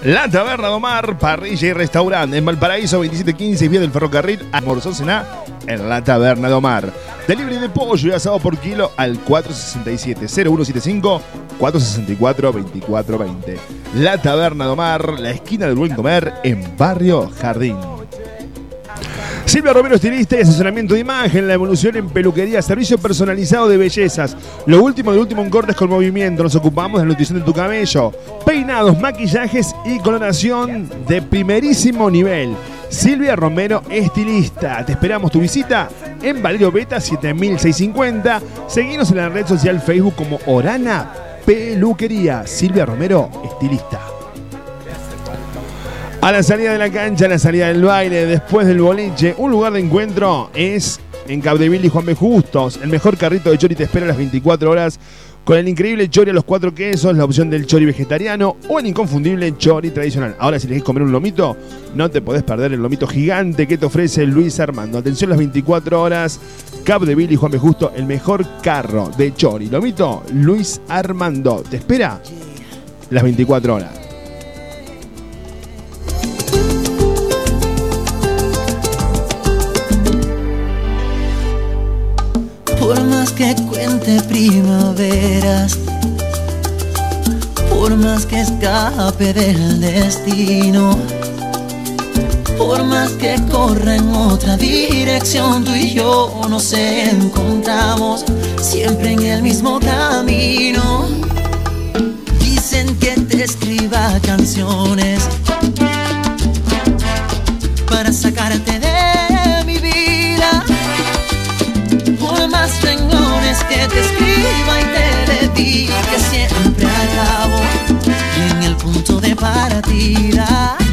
La Taberna Domar, parrilla y restaurante en Valparaíso 2715 vía del ferrocarril Almorzó Cená en la Taberna Domar. Delivery de pollo y asado por kilo al 467-0175 464-2420. La Taberna Domar, la esquina del buen comer en Barrio Jardín. Silvia Romero, estilista y asesoramiento de imagen, la evolución en peluquería, servicio personalizado de bellezas. Lo último de último en cortes con movimiento. Nos ocupamos de la nutrición de tu cabello. Peinados, maquillajes y coloración de primerísimo nivel. Silvia Romero, estilista. Te esperamos tu visita en Valerio Beta 7650. Seguinos en la red social Facebook como Orana Peluquería. Silvia Romero, estilista. A la salida de la cancha, a la salida del baile, después del boliche, un lugar de encuentro es en Capdeville y Juan B. Justos. El mejor carrito de chori te espera a las 24 horas con el increíble chori a los cuatro quesos, la opción del chori vegetariano o el inconfundible chori tradicional. Ahora, si elegís comer un lomito, no te podés perder el lomito gigante que te ofrece Luis Armando. Atención las 24 horas, Capdeville y Juan B. Justo, el mejor carro de chori. Lomito, Luis Armando. Te espera las 24 horas. Por más que cuente primaveras, por más que escape del destino, por más que corra en otra dirección, tú y yo nos encontramos siempre en el mismo camino. Dicen que te escriba canciones para sacarte de que te escriba y te dedique, siempre acabo en el punto de partida.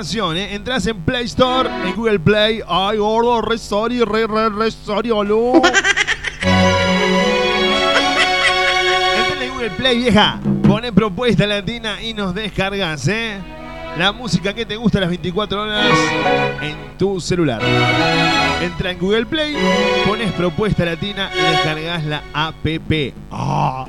Aplicación. ¿eh? Entrás en Play Store, en Google Play. Ay, gordo, re sorry, re, re, re sorry, en Google Play, vieja. Pone Propuesta Latina y nos descargas, ¿eh? La música que te gusta las 24 horas en tu celular. Entra en Google Play, pones propuesta latina y descargas la app. ¡Ah!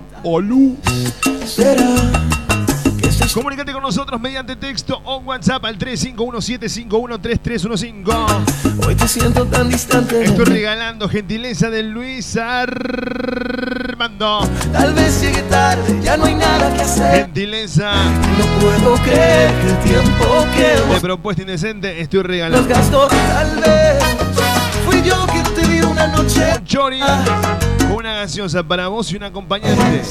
Comunicate con nosotros mediante texto o WhatsApp al 351-751-3315. hoy te siento tan distante Estoy regalando gentileza de Luis Armando. Tal vez llegue tarde, ya no hay nada que hacer. Gentileza No puedo creer que el tiempo que de propuesta indecente estoy regalando. gastó. Tal vez fui yo quien te di una noche. Chori una gaseosa para vos y un acompañante.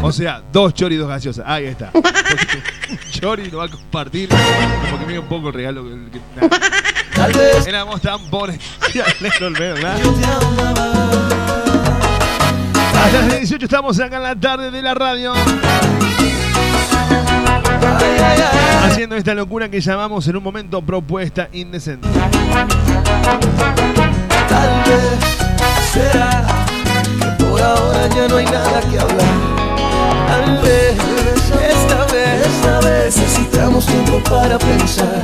O sea, dos chori y dos gaseosas. Ahí está. Porque (laughs) chori lo va a compartir. Como que mira un poco el regalo. que- vez Éramos tan pobres. (laughs) ¿verdad? Hasta las 18 estamos acá en la tarde de la radio. Haciendo esta locura que llamamos en un momento propuesta indecente. Tal vez será por ahora ya no hay nada que hablar. Tal vez esta vez, esta vez necesitamos tiempo para pensar.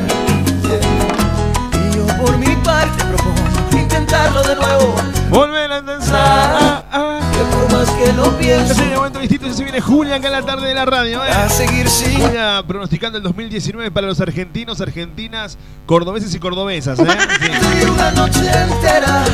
Yeah. Y yo por mi parte propongo intentarlo de nuevo. Volver a pensar. Que por más que lo Este piense, es el momento distinto. Se viene Julia acá en la tarde de la radio. ¿eh? a seguir sin Julia pronosticando el 2019 para los argentinos, argentinas, cordobeses y cordobesas. ¿eh? (laughs) Sí. una noche entera.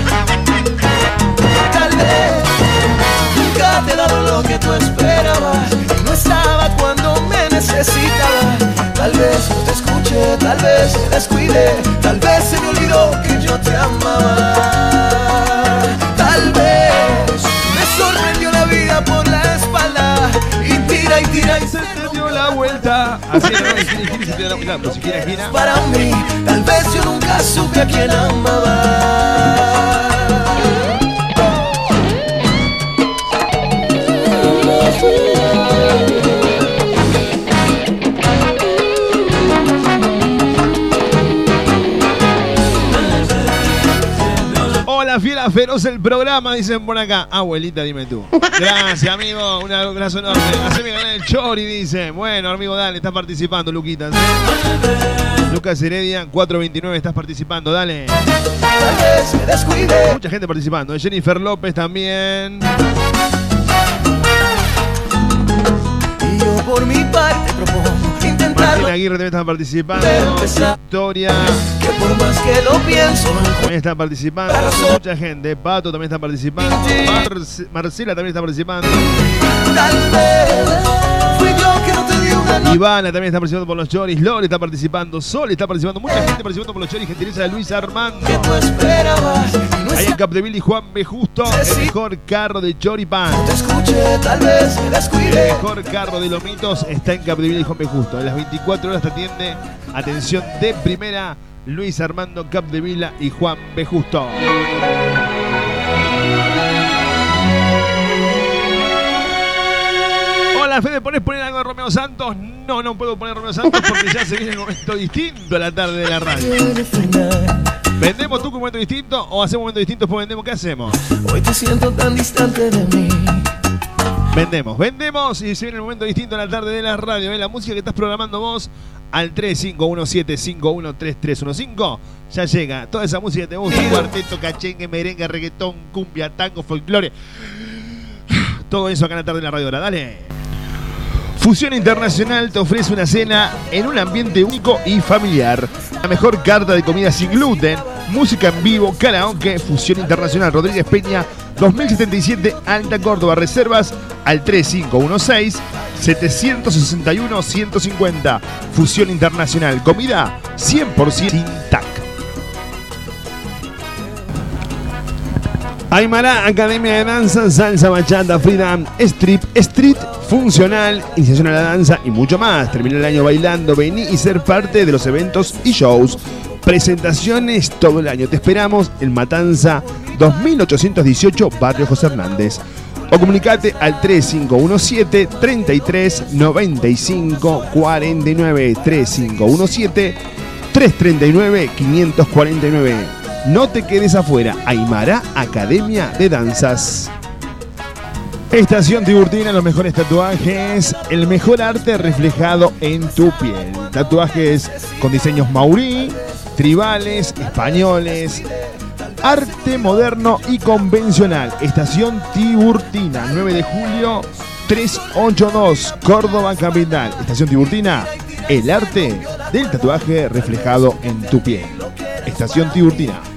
Para mí. Tal vez yo nunca supe a quién amaba. Feroz el programa, dicen por acá. Abuelita, dime tú. Gracias, amigo. Un abrazo enorme. El chori, dice. Bueno, amigo, dale, estás participando, Luquita. ¿sí? Lucas Heredia, 429, estás participando, dale. Mucha gente participando. Jennifer López también. Y yo por mi parte propongo Aguirre también está participando. Victoria. Que por más que lo pienso, También está participando. Mucha gente. Pato también está participando. Marce- Marcela también está participando. tal vez fui yo que no te Ivana también está participando por los choris. Lore está participando. Sol está participando. Mucha gente participando por los choris. Gentileza de Luis Armando. Ahí en Capdeville y Juan B. Justo. El mejor carro de Choripan. El mejor carro de Lomitos está en Capdeville y Juan B. Justo. En las 24 horas te atiende. Atención de primera. Luis Armando Capdevila y Juan B. Justo. Hola, Fede, ¿ponés poner algo de Romeo Santos? No, no puedo poner Romeo Santos porque ya se viene el momento distinto a la tarde de la radio. ¿Vendemos tú un momento distinto o hacemos un momento distinto después vendemos? ¿Qué hacemos? Hoy te siento tan distante de mí. Vendemos, vendemos y se viene el momento distinto a la tarde de la radio. ¿eh? La música que estás programando vos al 3517513315 ya llega. Toda esa música que te gusta: cuarteto, cachengue, merengue, reggaetón, cumbia, tango, folclore. Todo eso acá en la tarde de la radio. Ahora, dale. Fusión Internacional te ofrece una cena en un ambiente único y familiar. La mejor carta de comida sin gluten, música en vivo, karaoke, Fusión Internacional Rodríguez Peña, 2077 Alta Córdoba. Reservas al 3516 761 150. Fusión Internacional, comida 100% sin Aymara, Academia de Danza, Salsa, Bachata, Freedom, Strip, Street, Funcional, Iniciación a la Danza y mucho más. Termina el año bailando, vení y ser parte de los eventos y shows. Presentaciones todo el año. Te esperamos en Matanza 2818, Barrio José Hernández. O comunicate al 3517 33 95 49 3517 339 549. No te quedes afuera. Aymara Academia de Danzas. Estación Tiburtina, los mejores tatuajes, el mejor arte reflejado en tu piel. Tatuajes con diseños maurí, tribales, españoles, arte moderno y convencional. Estación Tiburtina, 9 de julio 382, Córdoba Capital. Estación Tiburtina, el arte del tatuaje reflejado en tu piel. Estación Tiburtina.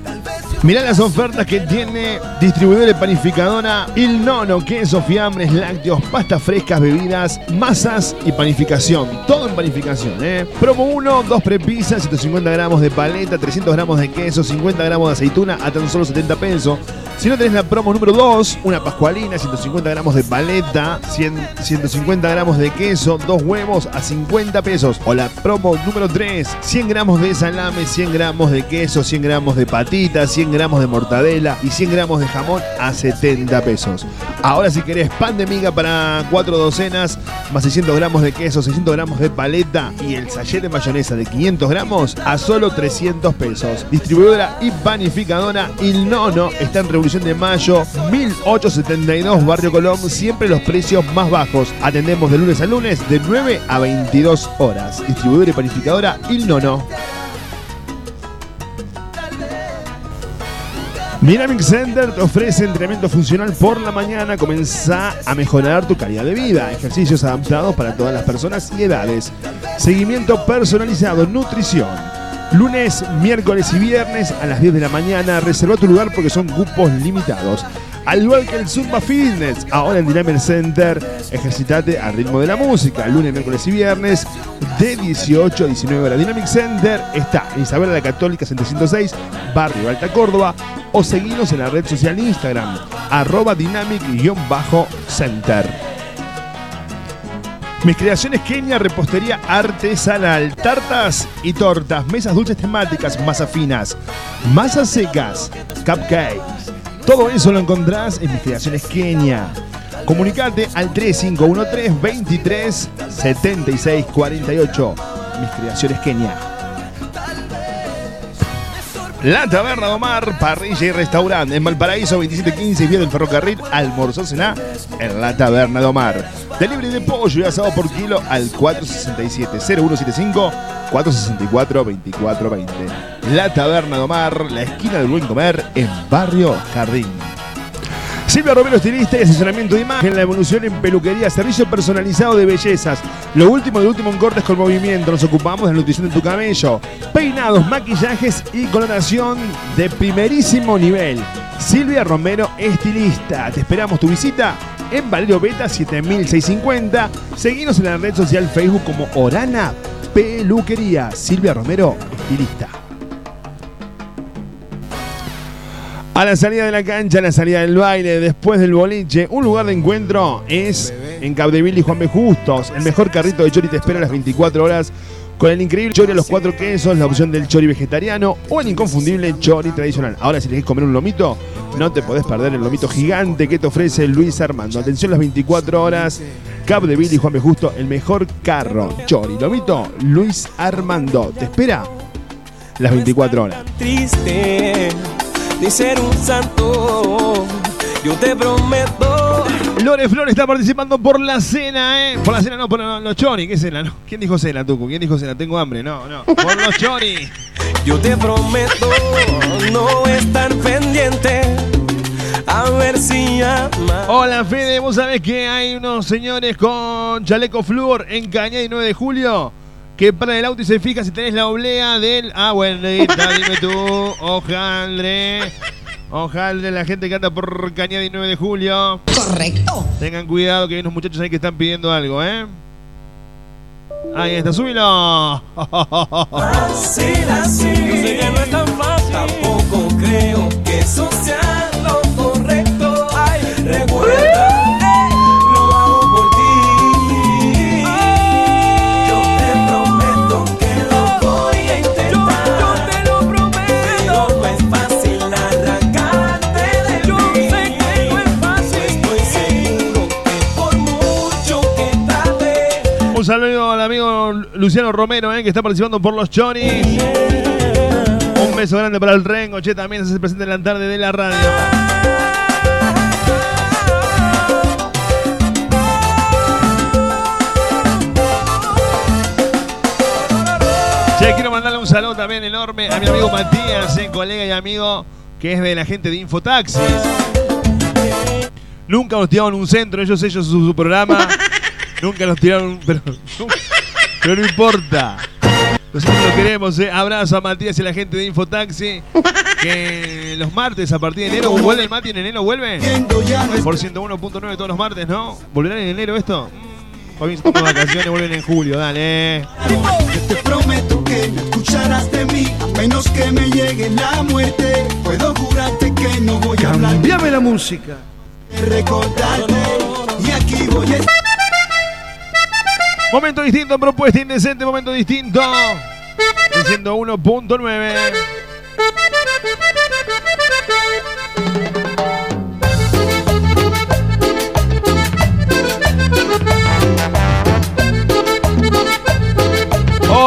Mirá las ofertas que tiene distribuidora y panificadora Il Nono, queso, fiambres, lácteos, pastas frescas, bebidas, masas y panificación. Todo panificación, ¿eh? Promo 1, 2 prepisas, 150 gramos de paleta, 300 gramos de queso, 50 gramos de aceituna a tan solo 70 pesos. Si no tenés la promo número 2, una pascualina, 150 gramos de paleta, 100 150 gramos de queso, dos huevos a 50 pesos. O la promo número 3, 100 gramos de salame, 100 gramos de queso, 100 gramos de patitas, 100 gramos de mortadela y 100 gramos de jamón a 70 pesos. Ahora si querés pan de miga para 4 docenas, más 600 gramos de queso, 600 gramos de paleta y el sachet de mayonesa de 500 gramos a solo 300 pesos. Distribuidora y panificadora Il Nono está en Revolución de Mayo 1872 Barrio Colón, siempre los precios más bajos. Atendemos de lunes a lunes de 9 a 22 horas. Distribuidora y panificadora Il Nono. Dynamic Center te ofrece entrenamiento funcional por la mañana. Comenzá a mejorar tu calidad de vida. Ejercicios adaptados para todas las personas y edades. Seguimiento personalizado, nutrición. Lunes, miércoles y viernes a las 10 de la mañana. Reserva tu lugar porque son cupos limitados. Al igual que el Zumba Fitness, ahora en Dynamic Center, ejercitate al ritmo de la música. Lunes, miércoles y viernes de 18 a 19 horas. Dynamic Center está en Isabela la Católica 706, Barrio Alta Córdoba. O seguinos en la red social Instagram, arroba dynamic-center. Mis creaciones Kenia, repostería artesanal, tartas y tortas, mesas dulces temáticas, masas finas, masas secas, cupcakes. Todo eso lo encontrás en mis creaciones Kenia. Comunicate al 3513 23 76 48. Mis creaciones Kenia. La Taberna de Omar, parrilla y restaurante en Valparaíso 2715 y vía del ferrocarril almorzó cená en la Taberna de Omar. Delivery de pollo y asado por kilo al 467-0175 464-2420. La Taberna de Omar, la esquina del buen comer en Barrio Jardín. Silvia Romero, estilista y asesoramiento de imagen, la evolución en peluquería, servicio personalizado de bellezas. Lo último del último en cortes con movimiento. Nos ocupamos de la nutrición de tu cabello. Peinados, maquillajes y coloración de primerísimo nivel. Silvia Romero, estilista. Te esperamos tu visita en Valerio Beta 7650. Seguinos en la red social Facebook como Orana Peluquería. Silvia Romero, estilista. A la salida de la cancha, a la salida del baile, después del boliche, un lugar de encuentro es en Capdeville y Juan B. Justos. El mejor carrito de chori te espera a las 24 horas con el increíble chori a los cuatro quesos, la opción del chori vegetariano o el inconfundible chori tradicional. Ahora, si elegís comer un lomito, no te podés perder el lomito gigante que te ofrece Luis Armando. Atención las 24 horas. Capdeville y Juan B. Justo, el mejor carro. Chori, lomito, Luis Armando. Te espera las 24 horas. triste de ser un santo. Yo te prometo. Lore Flor está participando por la cena, ¿eh? Por la cena, no, por los chori. ¿Qué cena? No. ¿Quién dijo cena, Tuco? ¿Quién dijo cena? Tengo hambre. No, no. Por los chori. Yo te prometo no estar pendiente. A ver si llama. Hola, Fede. ¿Vos sabés que hay unos señores con chaleco flúor en Cañada y 9 de julio? Que para el auto y se fija si tenés la oblea del. Ah, bueno, Negrita, (laughs) dime tú. Ojaldre. Ojaldre, la gente que anda por Cañada y 9 de julio. Correcto. Tengan cuidado que hay unos muchachos ahí que están pidiendo algo, ¿eh? Ahí está, súbilo. Fácil así. Yo sé que no es tan fácil. Luciano Romero, eh, que está participando por los Choris. Un beso grande para el Rengo, che, también se hace presente en la tarde de la radio. Che, quiero mandarle un saludo también enorme a mi amigo Matías, eh, colega y amigo que es de la gente de Infotaxis. Nunca nos tiraron un centro, ellos, ellos, su, su programa. (laughs) Nunca nos tiraron, pero, (laughs) pero no importa. Nosotros lo queremos, eh. Abrazo a Matías y a la gente de Infotaxi. Que los martes a partir de enero, ¿vuelve el Mati en enero? ¿Vuelve? Por 101.9 todos los martes, ¿no? ¿Volverán en enero esto? Mm, Para mí son vacaciones, vuelven en julio, dale. Te prometo que no escucharás de mí a menos que me llegue la muerte. Puedo jurarte que no voy a hablar Cambiame la música. de recordarte. Y aquí voy a Momento distinto, propuesta indecente, momento distinto. En 101.9.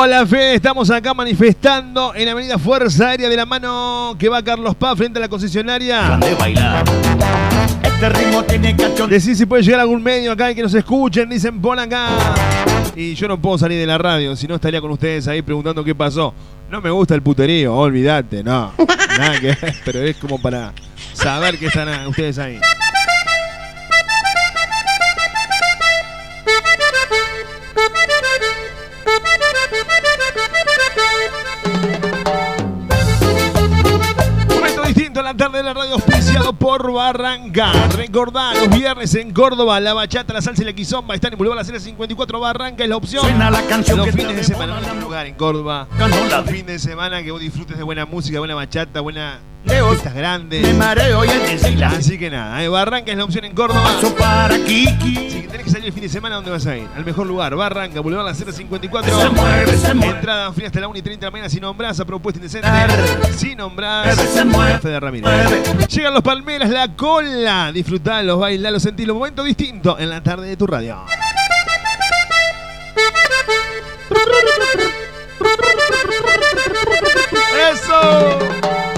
Hola Fede, estamos acá manifestando en Avenida Fuerza Aérea de la mano que va Carlos Paz frente a la concesionaria. de bailar. Este ritmo tiene cachón. Decir si puede llegar algún medio acá y que nos escuchen, dicen pon acá. Y yo no puedo salir de la radio, si no estaría con ustedes ahí preguntando qué pasó. No me gusta el puterío, olvídate, no. (laughs) Nada que ver, pero es como para saber que están ustedes ahí. La tarde de la radio auspiciado por Barranca. Recordá, los viernes en Córdoba, la bachata, la salsa y la quizomba están en Boulevard La Cera 54. Barranca es la opción. Suena la canción los fines de semana, no lugar en Córdoba. Ganó la Un fin de semana que vos disfrutes de buena música, buena bachata, buena Leo, fiestas grandes. Me mareo y el. Así que nada, eh, Barranca es la opción en Córdoba. Paso para Kiki. Si tenés que salir el fin de semana, ¿dónde vas a ir? Al mejor lugar, Barranca, Boulevard La 054. Se mueve, se mueve. Entrada fría hasta la 1 y 30 de la mañana. Si nombrás a Propuesta Indecente, si nombrás a Fede Ramírez. Llegan los Palmeras, la cola. Disfrutalos, bailalos, sentílos. Momento distinto en la tarde de tu radio. ¡Eso!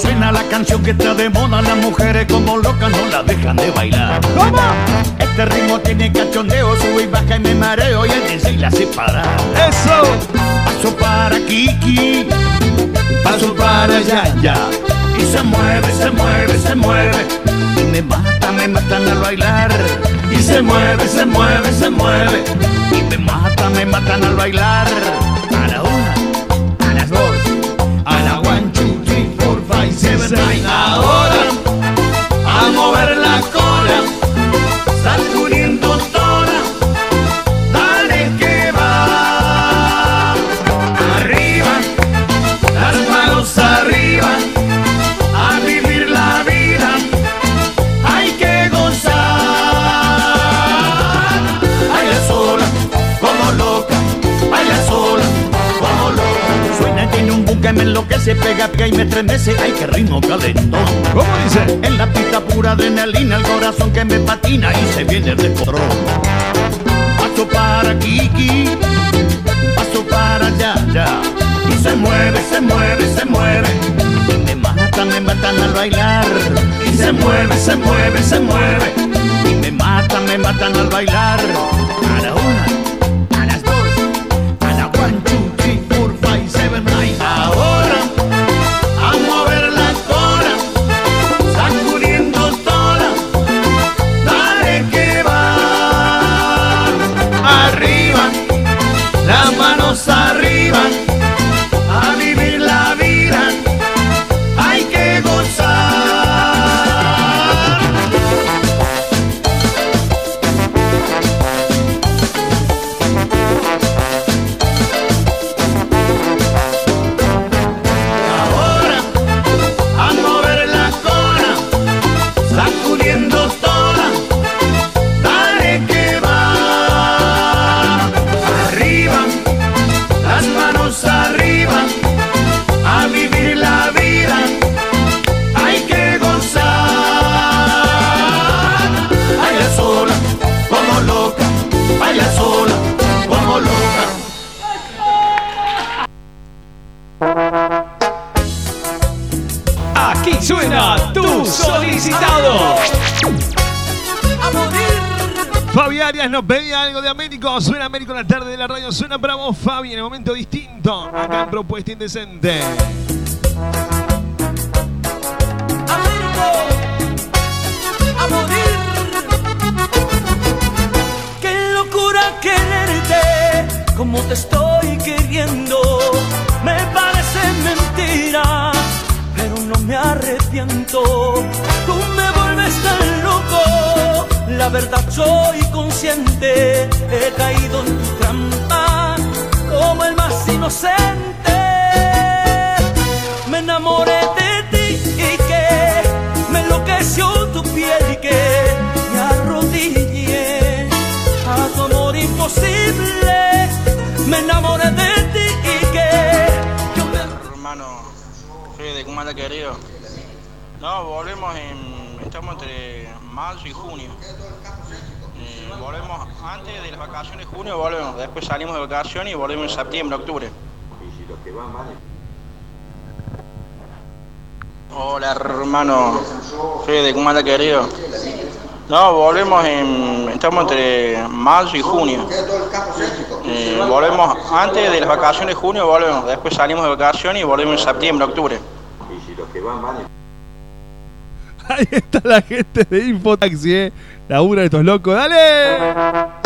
Suena la canción que está de moda, las mujeres como locas no la dejan de bailar. ¿Cómo? Este ritmo tiene cachondeo, sube y baja y me mareo y el DJ la separa. ¡Eso! Paso para Kiki, paso para allá, ya. Y se mueve, se mueve, se mueve. Y me mata, me matan al bailar. Y se mueve, se mueve, se mueve. Y me mata, me matan al bailar. A la una, a las dos, a la one, two, three, four, five, seven, nine. Ahora, enloquece, pega, pega y me estremece. Ay, qué ritmo calentón. ¿Cómo dice? En la pista pura adrenalina, el corazón que me patina y se viene de control. Paso para Kiki, paso para allá, ya. Y se mueve, se mueve, se mueve. Y me matan, me matan al bailar. Y se mueve, se mueve, se mueve. Y me matan, me matan al bailar. Arias nos pedía algo de Américo. Suena Américo en la tarde de la radio. Suena para vos, Fabi, en el momento distinto. Acá en Propuesta Indecente. a morir. Qué locura quererte como te estoy queriendo. Me parece mentira, pero no me arrepiento. Tú me vuelves tan loco. La verdad soy he caído en tu trampa como el más inocente. Me enamoré de ti y que me enloqueció tu piel y que me arrodillé a tu amor imposible. Me enamoré de ti y que yo me hermano Fede, ¿cómo anda querido? No, volvemos en. Estamos entre marzo y junio. Volvemos antes de las vacaciones junio, volvemos. Después salimos de vacaciones y volvemos en septiembre, octubre. Hola hermano Fede, ¿cómo anda querido? No, volvemos en. Estamos entre marzo y junio. Eh, volvemos antes de las vacaciones junio, volvemos. Después salimos de vacaciones y volvemos en septiembre, octubre. Ahí está la gente de Infotaxi, eh. La una de estos locos. ¡Dale!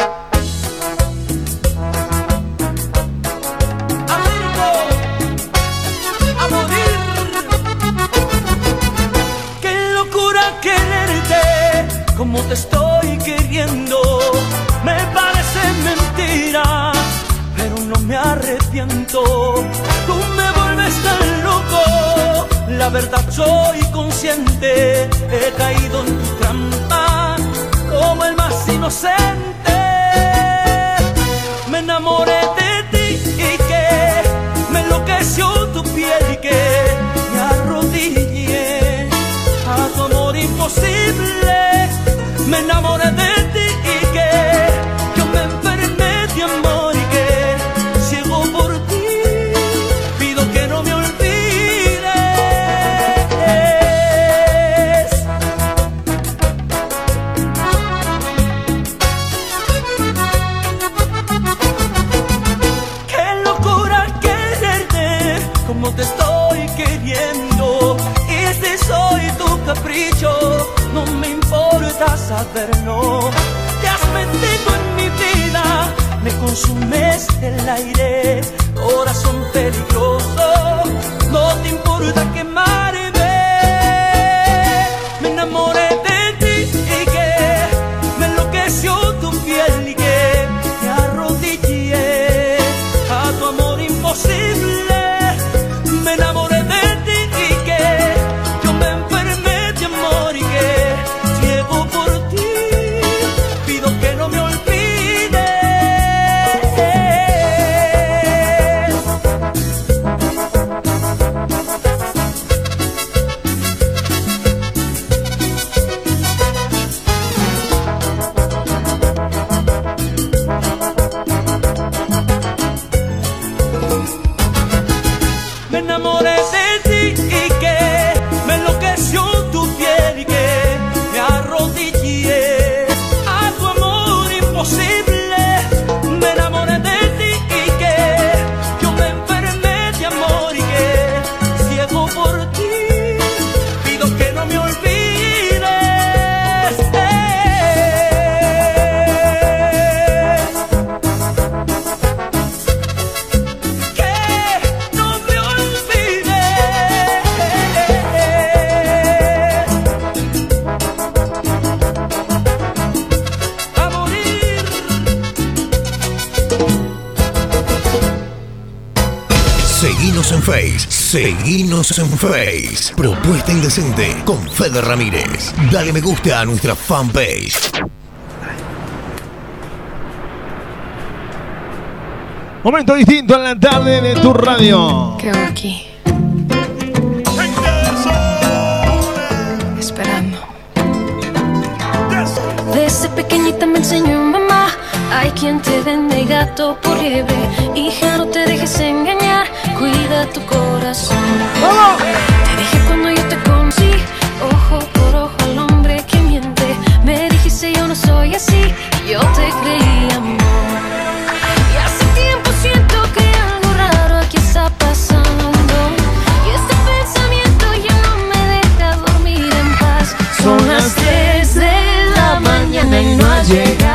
La verdad soy consciente. He caído en tu trampa como el más inocente. Me enamoré de ti y que me enloqueció tu piel y que me arrodillé a tu amor imposible. Me enamoré de Te has metido en mi vida, me consumes el aire, corazón peligroso. No te importa quemarme. Face. Propuesta Indecente con Fede Ramírez. Dale me gusta a nuestra fanpage. Momento distinto en la tarde de tu radio. ¿Qué hago aquí? Esperando. Desde pequeñita me enseñó mamá Hay quien te vende gato por liebre Hija, no te dejes engañar Cuida tu corazón. Te dije cuando yo te conocí Ojo por ojo al hombre que miente. Me dijiste yo no soy así Yo te creí amor Y hace tiempo siento que algo raro aquí está pasando. Y este pensamiento ya no me deja dormir en paz. Son las 3 de la mañana y no has llegado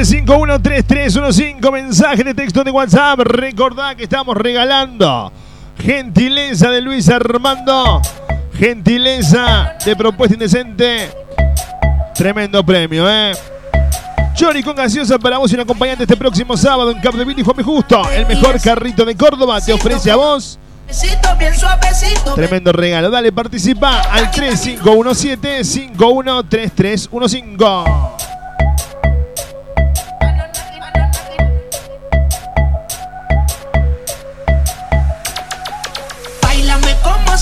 3517513315 mensaje de texto de WhatsApp. Recordá que estamos regalando gentileza de Luis Armando, gentileza de propuesta indecente. Tremendo premio, ¿eh? Chori con gaseosa para vos y un acompañante este próximo sábado en Capdeville y Juan B. Justo. El mejor carrito de Córdoba te ofrece a vos tremendo regalo. Dale, participa al 3517-513315.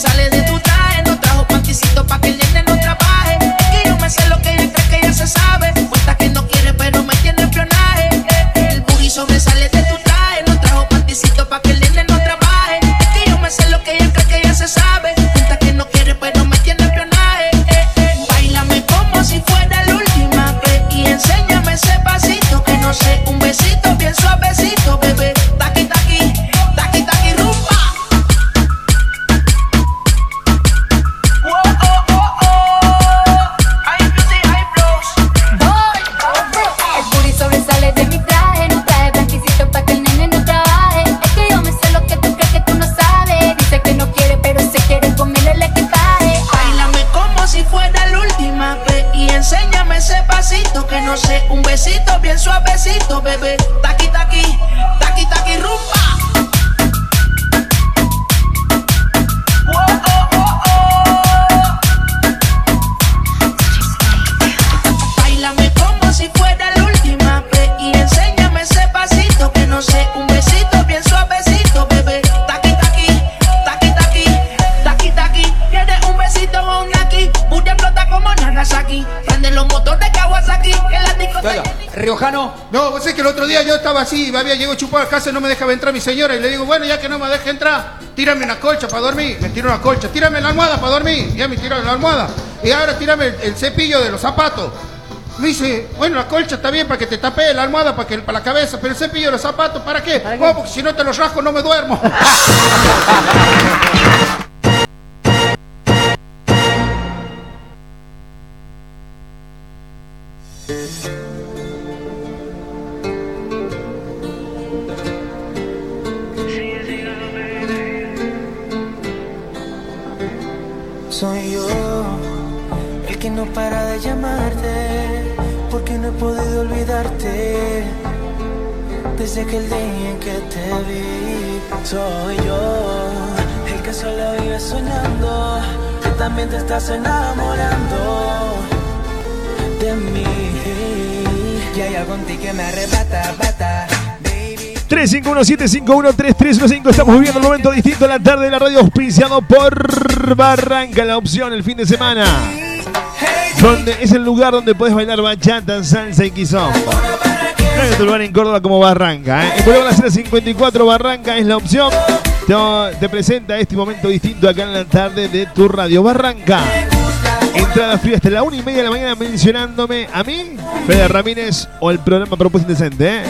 Sobresale de estaba así, había llegado chupado a casa y no me dejaba entrar mi señora. Y le digo, bueno, ya que no me deja entrar, tírame una colcha para dormir. Me tiro una colcha, tírame la almohada para dormir. Ya me tiró la almohada. Y ahora tírame el, el cepillo de los zapatos. Me dice, bueno, la colcha está bien para que te tape la almohada, para, que, para la cabeza, pero el cepillo de los zapatos, ¿para qué? Oh, porque si no te los rasco no me duermo. (laughs) desde aquel día en que te vi. Soy yo el que solo vive soñando que también te estás enamorando de mí. Y hay algo en ti que me arrebata, bata. 351-751-3315. Estamos viviendo un momento distinto en la tarde de la radio, auspiciado por Barranca, la opción el fin de semana. Donde es el lugar donde puedes bailar bachata, salsa y quizomba. Lugar en Córdoba como Barranca. ¿eh? En Boulevard La Cera 54, Barranca es la opción. Te, te presenta este momento distinto acá en la tarde de tu radio Barranca. Entrada fría hasta la una y media de la mañana mencionándome a mí, Fede Ramírez o el programa Propuesta Indecente. ¿eh?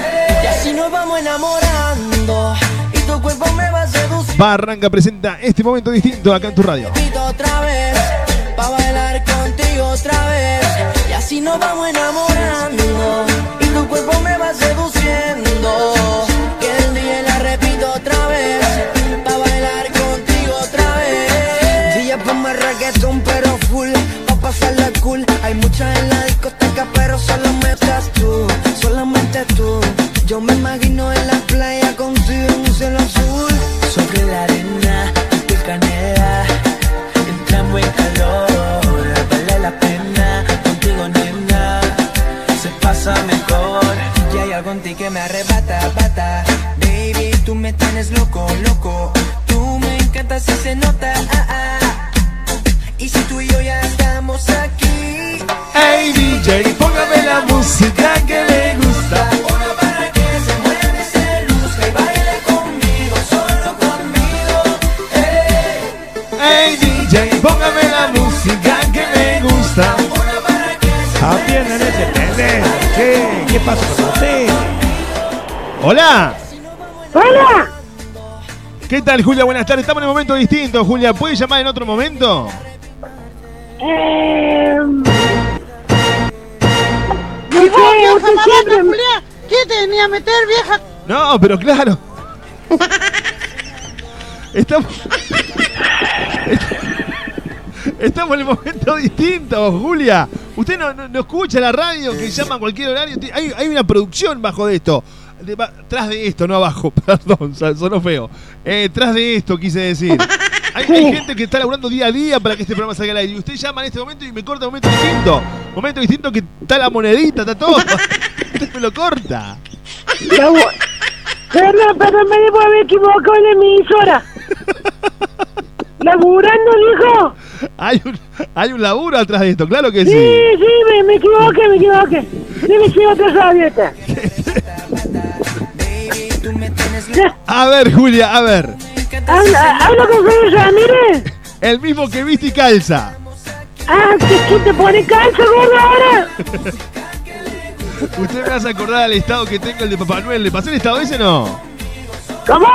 Y así nos vamos enamorando y tu cuerpo me va a seducir. Barranca presenta este momento distinto acá en tu radio. Otra vez, pa' bailar contigo otra vez. Y así nos vamos enamorando. loco, loco. Tú me encantas y se nota. Ah, ah. Y si tú y yo ya estamos aquí. Hey DJ, póngame la música que le gusta. Una para que se mueve, se luzca y baile conmigo, solo conmigo. Hey, DJ, póngame la música que me gusta. Una para que se mueve, También en ese tele. ¿Qué, ¿Qué pasó con? Hola. Hola. ¿Qué tal, Julia? Buenas tardes. Estamos en un momento distinto, Julia. ¿Puedes llamar en otro momento? Eh, ¿Qué te venía a meter, vieja? No, pero claro. Estamos. Estamos en un momento distinto, Julia. Usted no, no- no escucha la radio que llama a cualquier horario. Hay, hay una producción bajo de esto. De- tras de esto, no abajo, (laughs) perdón, son- sonó feo. Eh, tras de esto, quise decir. (laughs) Hay, hay gente que está laburando día a día para que este programa salga al aire. Y usted llama en este momento y me corta un momento distinto. Momento distinto que está la monedita, está todo. (laughs) usted me lo corta. Perdón, perdón, me debo haber equivocado en la emisora. ¿Laburando, dijo? Hay un, hay un laburo atrás de esto, claro que Sí, sí. sí, me, me equivoqué, me equivoqué. Dime si otra rabieta. A ver, Julia, a ver. Habla, habla con Félix Ramírez. El mismo que viste y calza. Ah, ¿qué, qué te pone calza, gordo, ahora? (laughs) Usted me hace acordar al estado que tengo el de Papá Noel. ¿Le pasé el estado ese no? ¿Cómo?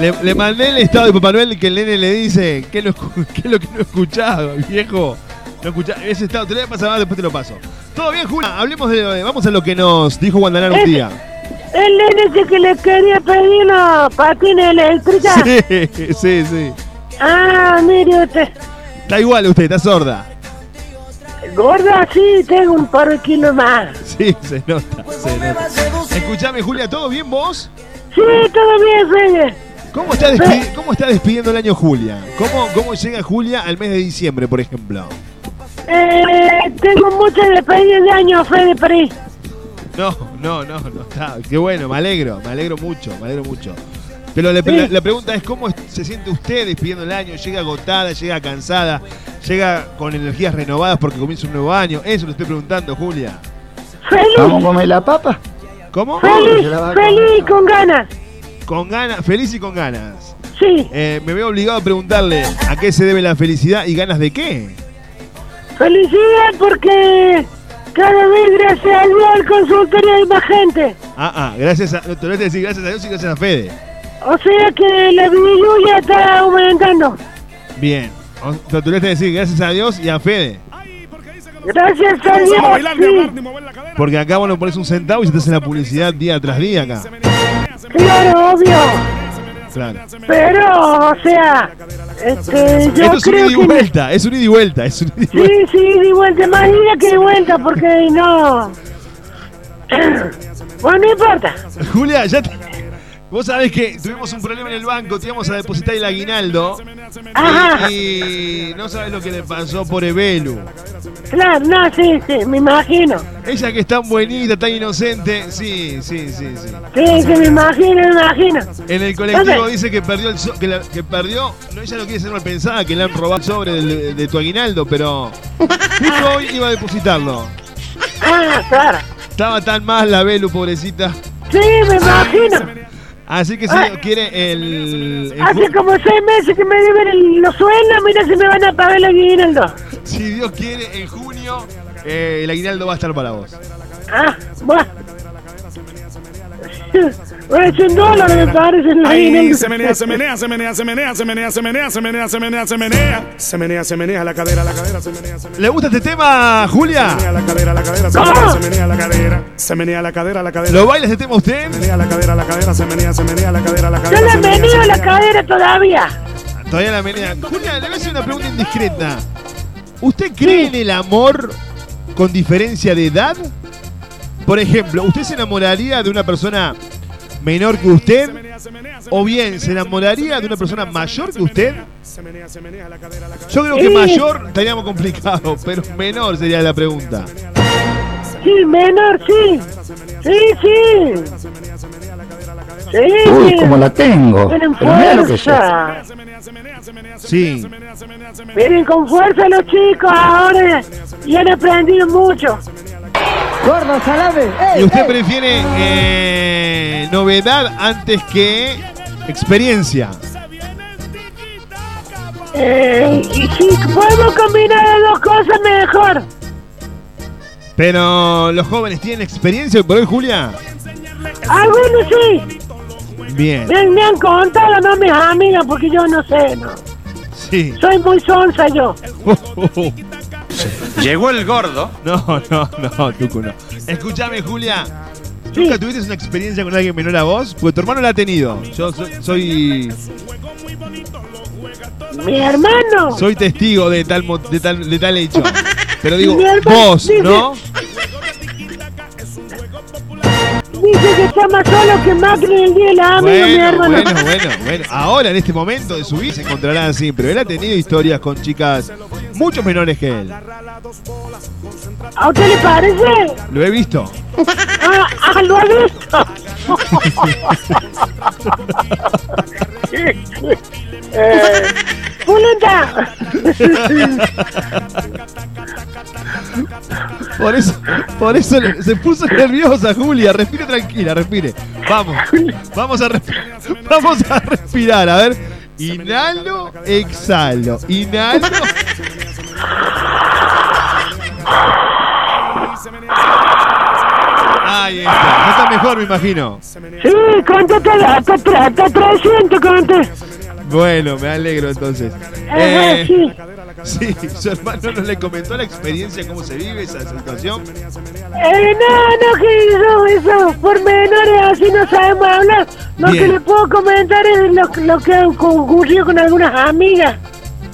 Le, le mandé el estado de Papá Noel que el nene le dice ¿Qué, qué es lo que no escuchaba, viejo? No escuchaba. Ese estado, te lo voy a pasar más, después te lo paso. Todo bien, Julia. Hablemos de, Vamos a lo que nos dijo Guandanar un día. El nene ese que le quería pedir los patines eléctricos. Sí, sí, sí. Ah, mire usted. Está igual usted, está sorda. Gorda, sí, tengo un par de kilos más. Sí, se nota, se nota. Escuchame, Julia, ¿todo bien vos? Sí, todo bien, Fede. ¿Cómo está, cómo está despidiendo el año Julia? ¿Cómo, ¿Cómo llega Julia al mes de diciembre, por ejemplo? Eh, tengo muchas despedidas de año, Fede, ahí. No, no, no, no está. Qué bueno, me alegro, me alegro mucho, me alegro mucho. Pero la, Sí. la- la pregunta es cómo se siente usted despidiendo el año, llega agotada, llega cansada, llega con energías renovadas porque comienza un nuevo año. Eso le estoy preguntando, Julia. ¿Vamos a comer la papa? ¿Cómo? Feliz, feliz, con ganas. Con ganas, feliz y con ganas. Sí. Eh, me veo obligado a preguntarle a qué se debe la felicidad y ganas de qué. Felicidad porque cada vez, gracias a Dios, al consultorio hay más gente. Ah, ah, gracias a, te lo voy a decir gracias a Dios y gracias a Fede. O sea que la ya está aumentando. Bien. O- Te lo voy a decir gracias a Dios y a Fede. Gracias a Dios. sí. Porque acá vos no pones un centavo y se te hace la publicidad día tras día acá. Claro, obvio. Claro. Pero, o sea, este, yo Esto es un ida creo y que... vuelta, es un ida y vuelta, es un ida y Sí, vuelta. sí, de vuelta, más ida que de vuelta, porque no... (laughs) Bueno, no importa. Julia, ya te- Vos sabés que tuvimos un problema en el banco, te íbamos a depositar el aguinaldo. Ajá. Y, no sabes lo que le pasó por Ebelu. Claro, no, sí, sí, me imagino. Ella que es tan bonita, tan inocente. Sí, sí, sí, sí. Sí, sí, me imagino, me imagino. En el colectivo ¿Dónde? dice que perdió el so- que, la- que perdió, no ella no quiere ser mal pensada, que le han robado el sobre del- de, tu aguinaldo, pero justo hoy iba a depositarlo. Ah, claro. Estaba tan mal la Belu, pobrecita. Sí, me imagino. Así que si Ay. quiere el, el Hace como seis meses que me deben el- los sueldos, mira si me van a pagar el aguinaldo. si Dios quiere en junio eh, el aguinaldo va a estar para vos. Ah, bueno. Bueno, 100 dólares me parece el Ay, aguinaldo. se menea, se menea, se menea, se menea, se menea, se menea, se menea, se menea, se menea. Se menea, se menea, la cadera, la cadera, se menea, se menea. ¿Le gusta este tema, Julia? Se menea la cadera, la cadera, se menea, se menea la cadera. Se menea la cadera, la cadera. ¿Lo baila este tema usted? Se menea la cadera, la cadera, se menea, se menea la cadera, la Yo cadera. le menea, se venido la menea. cadera todavía. Todavía la menea. Julia, le voy a hacer una pregunta indiscreta. ¿Usted cree en el amor con diferencia de edad? Por ejemplo, ¿usted se enamoraría de una persona menor que usted? ¿O bien se enamoraría de una persona mayor que usted? Yo creo que mayor estaríamos complicados, pero menor sería la pregunta. Sí, menor, sí. Sí, sí. Sí, Uy, como la tengo. Tienen Pero mira lo que es fuerza. Sí. Vienen con fuerza los chicos ahora y han aprendido mucho. Gordo, salame. ¿Y usted prefiere eh, novedad antes que experiencia? Eh, y si podemos combinar las dos cosas, mejor. Pero los jóvenes tienen experiencia por hoy, Julia. Algunos sí. Bien. Me, me han contado, no mis amigas, porque yo no sé, no. Sí. Soy muy sonsa yo. (laughs) Llegó el gordo. No, no, no, Tucu, no. Escúchame, Julia. ¿Nunca tuviste una experiencia con alguien menor a vos? Porque tu hermano la ha tenido. Yo so- soy Mi hermano. soy testigo de tal mo- de tal de tal hecho. (laughs) Pero digo, Mi hermano vos, dice- ¿no? Dice que está más solo que Macri en el día de la amiga, mi Bueno, hermano. bueno, bueno, bueno. Ahora, en este momento de su vida, se encontrará así. Pero él ha tenido historias con chicas mucho menores que él. ¿A usted le parece? Lo he visto. (laughs) Ah, ah, lo ha visto. (laughs) eh. Por eso, por eso se puso nerviosa, Julia. Respire tranquila, respire. Vamos, vamos a, vamos a respirar. A ver, inhalo, exhalo. Inhalo. Ahí está. Ya está mejor, me imagino. Sí, contate hasta, hasta, hasta 300, conté. Bueno, me alegro entonces. Ajá, Eh, sí. Sí, su hermano no le comentó la experiencia, cómo se vive esa situación. Eh, no, no, que eso, eso, por menores así no sabemos hablar. Lo Bien. que le puedo comentar es lo, lo que ocurrió con algunas amigas.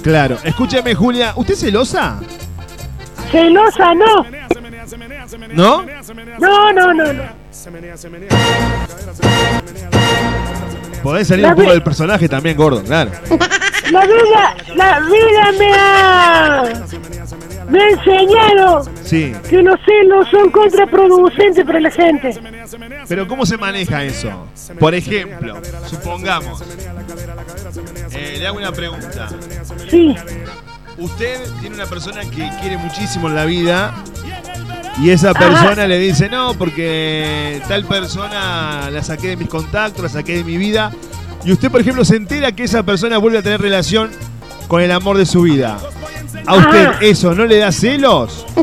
Claro, escúchame, Julia, ¿usted es celosa? Celosa, no. ¿No? No, no, no, no. Podés salir La un poco del personaje también, gordo, claro. (laughs) La vida, la vida me ha, me ha enseñado Sí. que los celos son contraproducentes para la gente. Pero ¿cómo se maneja eso? Por ejemplo, supongamos, eh, le hago una pregunta. Sí. Usted tiene una persona que quiere muchísimo en la vida y esa persona le dice, no, porque tal persona la saqué de mis contactos, la saqué de mi vida. Y usted, por ejemplo, se entera que esa persona vuelve a tener relación con el amor de su vida. ¿A usted Ajá. eso no le da celos? (laughs)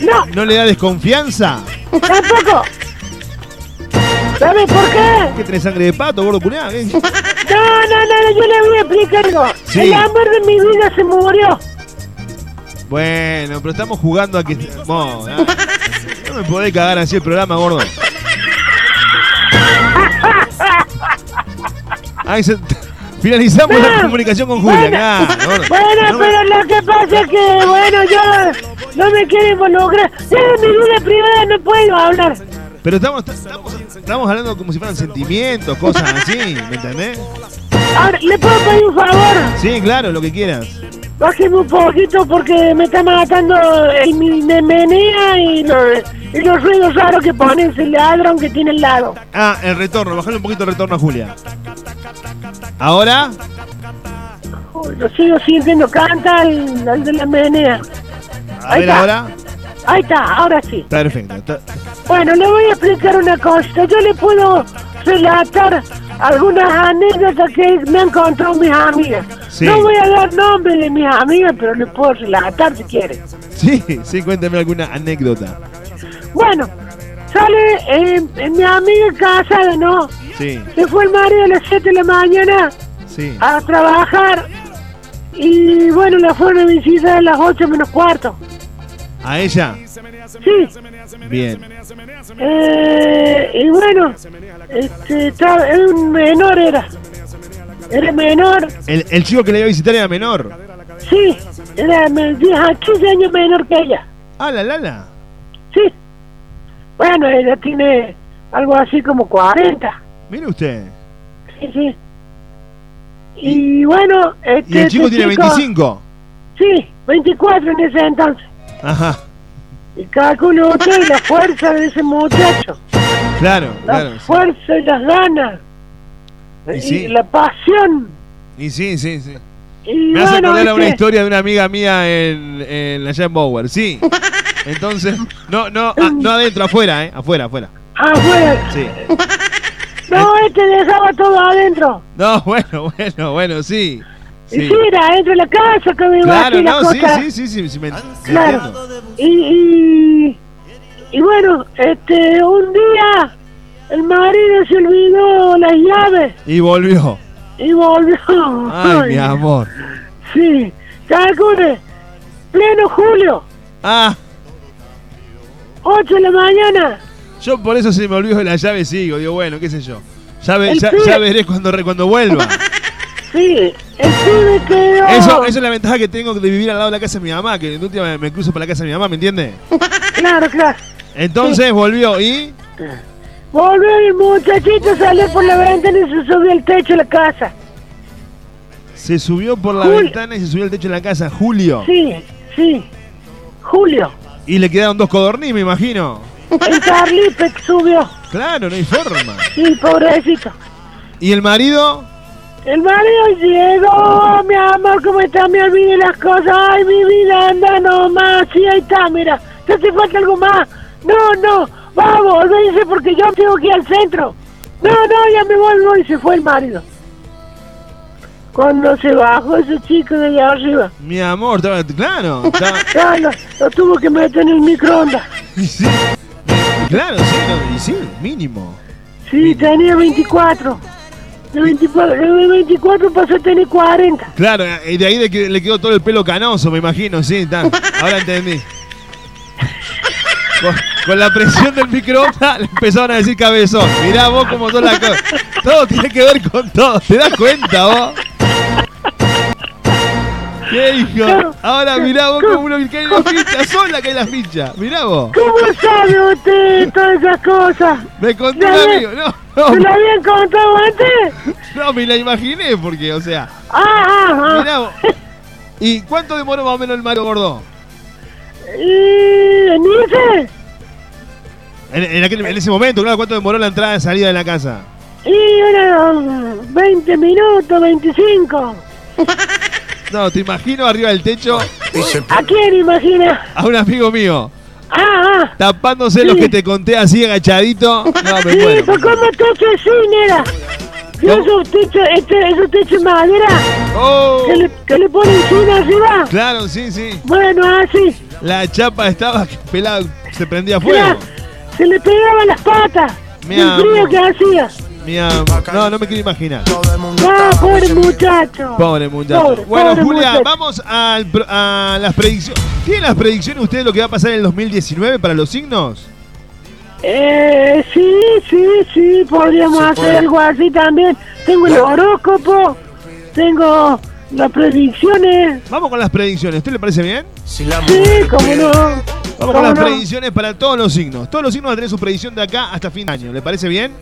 No. ¿No le da desconfianza? Tampoco. ¿Sabes por qué? ¿Qué tenés sangre de pato, gordo culiao? ¿Qué? No, no, no, yo le voy a explicar algo. Sí. El amor de mi vida se murió. Bueno, pero estamos jugando a que. No, no, no me podés cagar así el programa, gordo. Ahí se- (laughs) Finalizamos la comunicación con Julia. (laughs) Bueno, No me- pero lo que pasa es que, bueno, yo no me quiero involucrar. De mi vida privada no puedo hablar. Pero estamos, estamos, estamos hablando como si fueran sentimientos, cosas así, ¿me entendés? Ahora, ¿le puedo pedir un favor? Sí, claro, lo que quieras. Bájeme un poquito porque me está matando el mi me menea y los, y los ruidos raros que pone ese ladrón que tiene al lado. Ah, el retorno, bajale un poquito el retorno a Julia. ¿Ahora? Lo sigo sintiendo, canta el, el de la menea. A Ahí ver está. ahora. Ahí está, ahora sí. Perfecto. está- Bueno, le voy a explicar una cosa. Yo le puedo relatar algunas anécdotas que me han contado mis amigas. Sí. No voy a dar nombre de mis amigas, pero le puedo relatar si quiere. Sí, sí, cuéntame alguna anécdota. Bueno, sale eh, eh, mi amiga casada, ¿no? Sí, Se fue el marido a las 7 de la mañana sí. a trabajar y bueno, la fueron a visitar a las 8 menos cuarto. ¿A ella? Sí. Bien. Eh, y bueno, este, estaba, era un menor era. Era menor, El, el chico que le iba a visitar era menor. sí, era me- 10 a 15 años menor que ella. Ah, la lala. Sí. Bueno, ella tiene algo así como 40. Mire usted. Sí, sí. Y, bueno, este, Y el chico este tiene 25. Sí, 24 en ese entonces. Ajá. Y calculo usted la fuerza de ese muchacho. Claro, La claro. fuerza y las ganas. Y Y, sí. la pasión. Y sí, sí, sí. Y Me hace bueno, acordar a una historia de una amiga mía en, en allá en Bower. Sí. (laughs) Entonces, no, no, ah, no adentro, afuera, ¿eh? Afuera, afuera. Afuera. Sí. No, este dejaba todo adentro. No, (laughs) bueno, bueno, bueno, sí. Y Sí. sí, era adentro de la casa que me iba Claro, así la no, sí, cosa. sí, sí, sí, sí, me, Claro. y, y bueno, este, un día el marido se olvidó las llaves Y volvió. y volvió. Ay, mi amor. Sí, calcule, pleno julio, Ah, 8 de la mañana. Yo por eso se me olvidó de la llave, sigo. Digo, bueno, qué sé yo. Ya, ve- ya, ya veré cuando, cuando vuelva. (laughs) Sí, el pibe quedó. Eso, eso es la ventaja que tengo de vivir al lado de la casa de mi mamá, que de última me, me cruzo por la casa de mi mamá, ¿me entiende? (laughs) Claro, claro. Entonces volvió y. Volvió el muchachito, salió por la ventana y se subió al techo de la casa. Se subió por la ventana y se subió al techo de la casa, Julio. Sí, sí. Julio. Y le quedaron dos codorniz, me imagino. El Carlipe subió. Claro, no hay forma. Sí, pobrecito. ¿Y el marido? El marido llegó, mi amor, ¿cómo está? Me olvidé las cosas. Ay, mi vida, anda nomás. Sí, ahí está, mira. ¿Te hace falta algo más? No, no. Vamos, olvídense porque yo tengo que ir al centro. No, no, ya me vuelvo. Y se fue el marido. Cuando se bajó ese chico de allá arriba. Mi amor, claro. lo, (laughs) lo tuvo que meter en el microondas. (laughs) claro, sí, no, sí, mínimo. Sí, tenía 24. De 24, de 24 pasó a tener 40. Claro, y de ahí de que le quedó todo el pelo canoso, me imagino, sí, está. Ahora entendí. Con, con la presión del microondas le empezaron a decir cabezón. Mirá vos como toda la cosa. Todo tiene que ver con todo, ¿te das cuenta vos? ¿Qué hijo? Ahora mirá vos como uno que cae en la ficha, sola cae en la ficha. Mirá vos. ¿Cómo sabe usted todas esas cosas? Me contó ¿Se un amigo, no, no. ¿Se lo habían contado antes? No, me la imaginé porque, o sea, Ah, ah, ah. mirá vos. ¿Y cuánto demoró más o menos el Mario Gordo? ¿Y en ese? En, en aquel- en ese momento, claro, ¿cuánto demoró la entrada y salida de la casa? Y eran 20 minutos, 25. (laughs) No, te imagino arriba del techo ¿A quién imagina? a un amigo mío, Ah, ah. tapándose Sí. los que te conté así agachadito. No, me Sí, muero. como techo así, nera. ¿Y esos techos, este, esos techos de madera? Oh. Que le, que le ponen encima arriba. Claro, sí, sí. Bueno, así. La chapa estaba pelada, se prendía fuego. Mira, se le pegaban las patas. Mi El frío que hacía. Mi am- No, no me quiero imaginar. Pobre muchacho. Pobre muchacho. Pobre, bueno, pobre Julia, muchacho. vamos al a las predicciones. ¿Tienen las predicciones ustedes de lo que va a pasar en el 2019 para los signos? Eh, sí, sí, sí, podríamos hacer puede. algo así también. Tengo el horóscopo, tengo las predicciones. Vamos con las predicciones. ¿Usted le parece bien? Sí, cómo no. Vamos ¿Cómo con las no? predicciones para todos los signos. Todos los signos van a tener su predicción de acá hasta fin de año. ¿Le parece bien?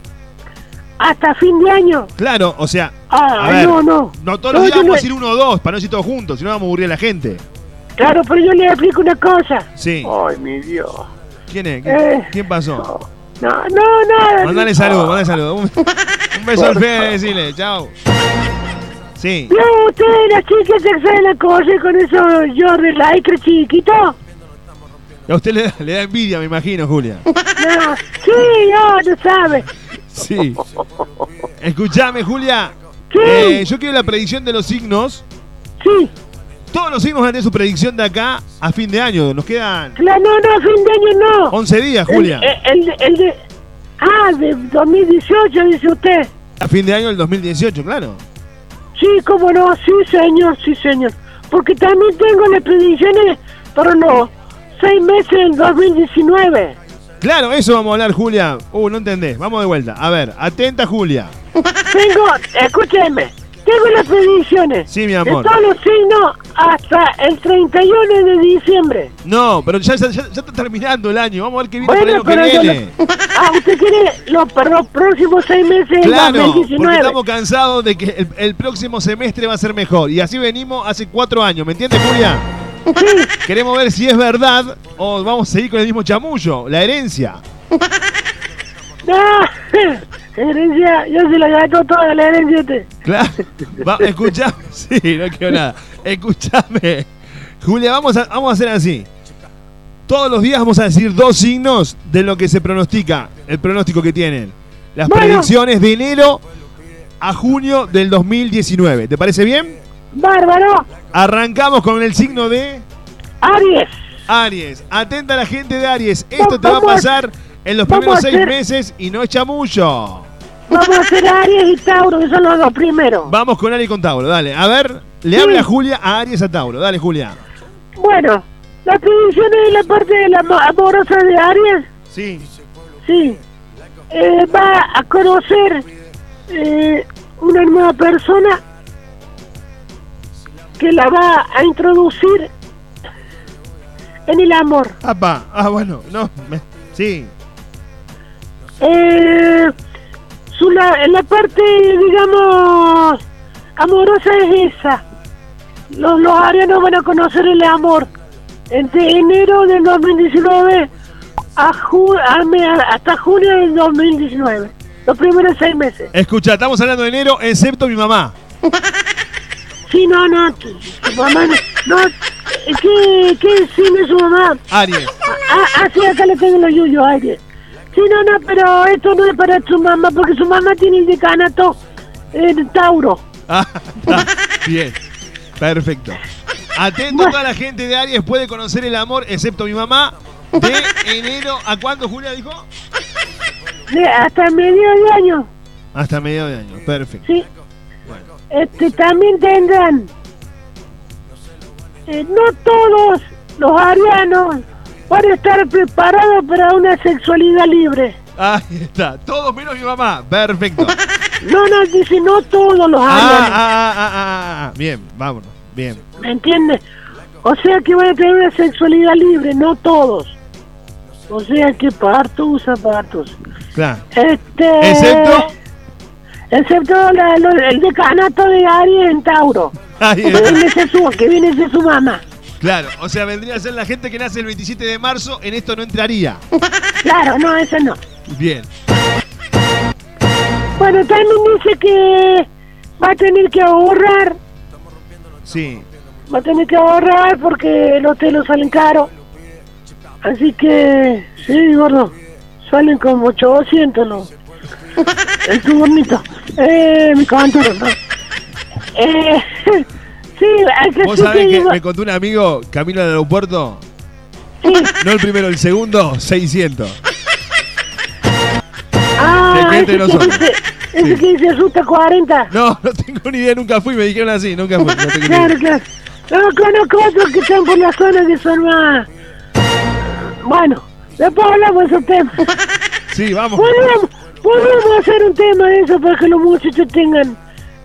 Hasta fin de año. Claro, o sea. Ah, a ver, no, no. No todos los No, días vamos no- a decir uno o dos para no decir todos juntos, si no vamos a aburrir a la gente. Claro, pero yo le explico una cosa. Sí. Ay, mi Dios. ¿Quién es? ¿Quién, Eh. quién pasó? No, no, nada. Mandale saludos, mandale saludos. Un, un beso al Fede, decirle, chao. Sí. ¿Vio usted las chicas que salen a correr con esos Jordi Lycra chiquito? A usted le, le da envidia, me imagino, Julia. No, sí, no, no sabe. Sí. Escuchame, Julia. Sí. Eh, yo quiero la predicción de los signos. Sí. Todos los signos van a tener su predicción de acá a fin de año. Nos quedan Claro, no, no, fin de año no. 11 días, Julia. El, el, el de... Ah, de 2018, dice usted. A fin de año del 2018, claro. Sí, cómo no, sí, señor, sí, señor. Porque también tengo las predicciones para los seis meses del 2019. Claro, eso vamos a hablar, Julia. Uh, no entendés. Vamos de vuelta. A ver, atenta, Julia. Tengo, escúcheme, tengo las predicciones. Sí, mi amor. De todos los signos hasta el 31 de diciembre. No, pero ya, ya- ya- ya está terminando el año. Vamos a ver qué viene para el Bueno, año que viene. lo- Ah, ¿usted quiere los, para los próximos seis meses del Claro, porque 2019? estamos cansados de que el, el próximo semestre va a ser mejor. Y así venimos hace cuatro años, ¿me entiendes, Julia? (laughs) Queremos ver si es verdad o vamos a seguir con el mismo chamullo, la herencia. (laughs) No, (laughs) herencia, yo se la gasto toda la herencia. este. Claro. Va, escuchame. Sí, no quiero nada. Escuchame. Julia, vamos a, vamos a hacer así. todos los días vamos a decir dos signos de lo que se pronostica, el pronóstico que tienen. Las Bueno. predicciones de enero a junio del 2019. ¿Te parece bien? Bárbaro. Arrancamos con el signo de Aries. Aries. Atenta a la gente de Aries. Esto te va a Vamos a- pasar en los vamos primeros a seis hacer- meses y no es chamullo. Vamos a hacer Aries y Tauro, que son los dos primeros. Vamos con Aries y con Tauro. Dale, a ver, le Sí. habla Julia a Aries a Tauro. Dale, Julia. Bueno, las predicciones de la parte de la amo- amorosa de Aries, Sí. sí. Eh, va a conocer eh, una nueva persona que la va a introducir en el amor. Apa, ah, bueno, no. me- sí. Eh, su, la, la parte, digamos, amorosa es esa. Los, los arianos van a conocer el amor entre enero del 2019 a ju- a me- hasta junio del 2019. Los primeros seis meses. Escucha, estamos hablando de enero, excepto mi mamá. (laughs) Sí, no, no. Tu, tu mamá no. no, ¿Qué, qué signo es su mamá? Aries. Ah, ah, sí, acá le tengo los yuyos, Aries. Sí, no, no, pero esto no es para su mamá, porque su mamá tiene el decanato en Tauro. Ah, ah, bien. Perfecto. Atento a toda la gente de Aries, puede conocer el amor, excepto mi mamá, de (laughs) enero a cuándo, Julia dijo? De- hasta medio de año, Hasta medio de año. Perfecto. sí. Este, también tendrán, eh, no todos los arianos van a estar preparados para una sexualidad libre. Ahí está. Todos menos mi mamá. Perfecto. (laughs) No, no, dice no todos los Ah, arianos. ah, ah, ah, ah, ah. Bien, vámonos. Bien. ¿Me entiendes? O sea que van a tener una sexualidad libre, no todos. O sea que partos a partos. Claro. Este. Excepto. Excepto la- lo- el decanato de Aries en Tauro. Ahí Que viene, de su, que viene de su mamá. Claro, o sea, vendría a ser la gente que nace el 27 de marzo, en esto no entraría. Claro, no, eso no. Bien. Bueno, también dice que va a tener que ahorrar. Sí. Va a tener que ahorrar porque los hoteles salen caros. Así que, sí, gordo. Salen como 800 los. El turnito. Eh, mi contador, ¿no? Eh, (laughs) sí, que Vos sí sabés que me contó un amigo, camino al aeropuerto. Sí. No el primero, el segundo, 600. Ah, de ese que dice- ese que dice asusta 40. No, no tengo ni idea, nunca fui, me dijeron así, nunca fui. No tengo (laughs) Claro, idea. claro. No conozco otros que están por la zona que son más. Bueno, después hablamos de esos temas. Sí, vamos. Podríamos, podríamos hacer un tema de eso para que los muchachos tengan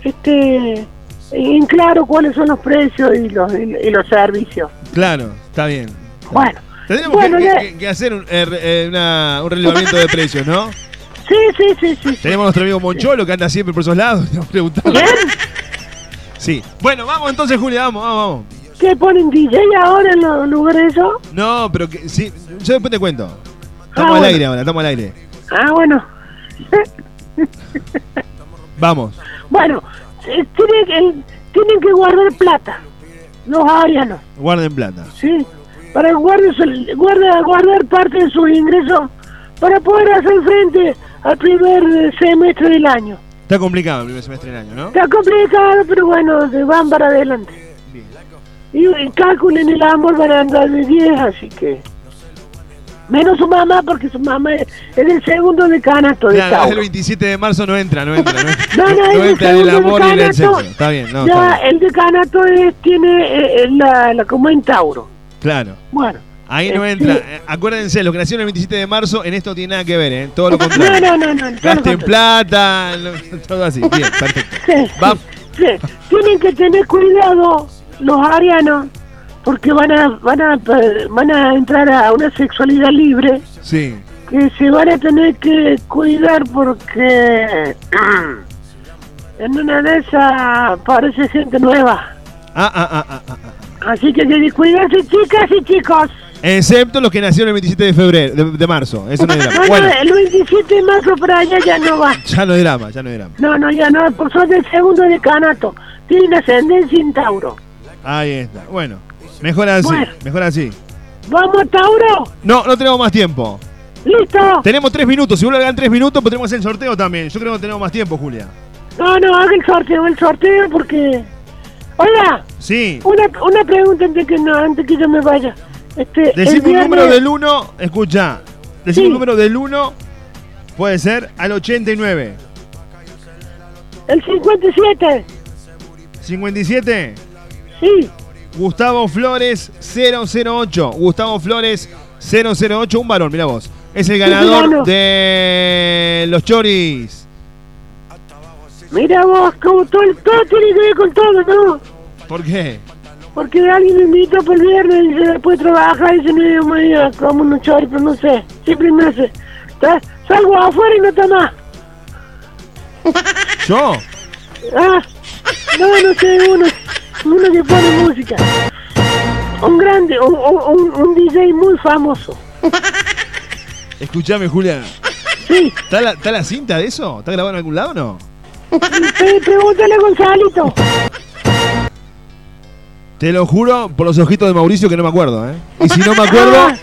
este en claro cuáles son los precios y los, y, los servicios. Claro, está bien. Bueno, Tendríamos Bueno, que, ya- que- que hacer un, eh, eh, una- un relevamiento de precios, ¿no? sí, sí, sí, sí. Tenemos a nuestro amigo Moncholo que anda siempre por esos lados. (laughs) Preguntando. Sí. Bueno, vamos entonces, Julia, vamos, vamos, vamos. ¿Qué ponen DJ ahora en los lugares eso? No, pero que sí, yo después te cuento. Estamos Ah, al bueno. aire ahora, estamos al aire. Ah, bueno. Vamos. Bueno, eh, tienen, que- tienen que guardar plata. Los arianos. Guarden plata. Sí, para guardar, guarda- guardar parte de sus ingresos para poder hacer frente al primer eh, semestre del año. Está complicado el primer semestre del año, ¿no? Está complicado, pero bueno, se van para adelante. Y, y calculen el amor van a andar de 10, así que... Menos su mamá, porque su mamá es, es el segundo decanato de Claro, es el Tauro. 27 de marzo no entra, no entra, no entra. No, no, es el entra en el segundo amor y en el sexo. decanato. Está bien, no, ya está bien. el decanato es, tiene eh, la, la como en Tauro. Claro. Bueno. Ahí no Eh, entra. sí. Eh, Acuérdense, los que nacieron el 27 de marzo, en esto no tiene nada que ver, ¿eh? Todo lo contrario. No, no, no, no. lo Gasten plata, lo- todo así. Bien, perfecto. Sí, Va- sí. Tienen que tener cuidado los arianos porque van a, van a van a entrar a una sexualidad libre Sí. que se van a tener que cuidar porque (clears throat) en una de esas parece gente nueva. Ah, ah, ah, ah, ah, ah. Así que cuidarse chicas y chicos. Excepto los que nacieron el 27 de febrero, de, de marzo. Eso no es drama. (laughs) no, Bueno, el 27 de marzo para allá ya no va. ya no es drama, ya no es drama. No, no, ya no, por son del segundo decanato. Tienen ascendencia en Tauro. Ahí está. Bueno, mejor así, Bueno. mejor así. ¿Vamos, Tauro? No, no tenemos más tiempo. ¿Listo? Tenemos tres minutos. Si vos le dan tres minutos, podemos hacer el sorteo también. Yo creo que tenemos más tiempo, Julia. No, no, haga el sorteo, el sorteo porque... Oiga, Sí. una, una pregunta antes que no, antes que yo me vaya. Este, Decime un número del 1. Escucha. Decime Sí. un número del 1. Puede ser al 89. El 57. 57. Sí. Gustavo Flores 008. Gustavo Flores 008. Un varón, mira vos. Es el ganador de los choris. Mira vos, como todo, todo tiene que ver con todo, ¿no? ¿Por qué? Porque alguien me invita por el viernes y se después de trabajar y se me dio media como unos choripos, no sé. Siempre me hace. Salgo afuera y no está más. ¿Yo? Ah, no, no sé, uno, uno que pone música. Un grande, un, un, un DJ muy famoso. Escuchame, Julia. Sí. ¿Está la, ¿Está la cinta de eso? ¿Está grabado en algún lado o no? Pre- Pregúntale a Gonzalito. Te lo juro por los ojitos de Mauricio que no me acuerdo, ¿eh? Y si no me acuerdo. (laughs)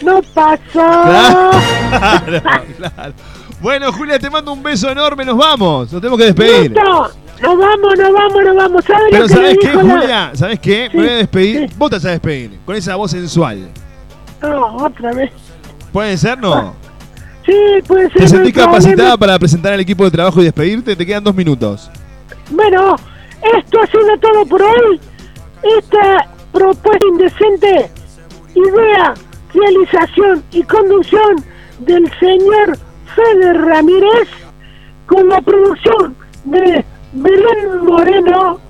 Ah, no pasó. (laughs) Claro, claro. Bueno, Julia, te mando un beso enorme. Nos vamos. Nos tenemos que despedir. Listo. Nos vamos, nos vamos, nos vamos. ¿Sabes Pero lo que ¿sabes qué, dijo la- Julia? ¿Sabes qué? Me voy a despedir. Vos te vas a despedir. Con esa voz sensual. No, otra vez. ¿Puede ser, no? Sí, puede ser. ¿Te no sentís capacitada para presentar al equipo de trabajo y despedirte? Te quedan dos minutos. Bueno, esto ha sido todo por hoy. Esta propuesta indecente, idea, realización y conducción del señor Fede Ramírez con la producción de Belén Moreno,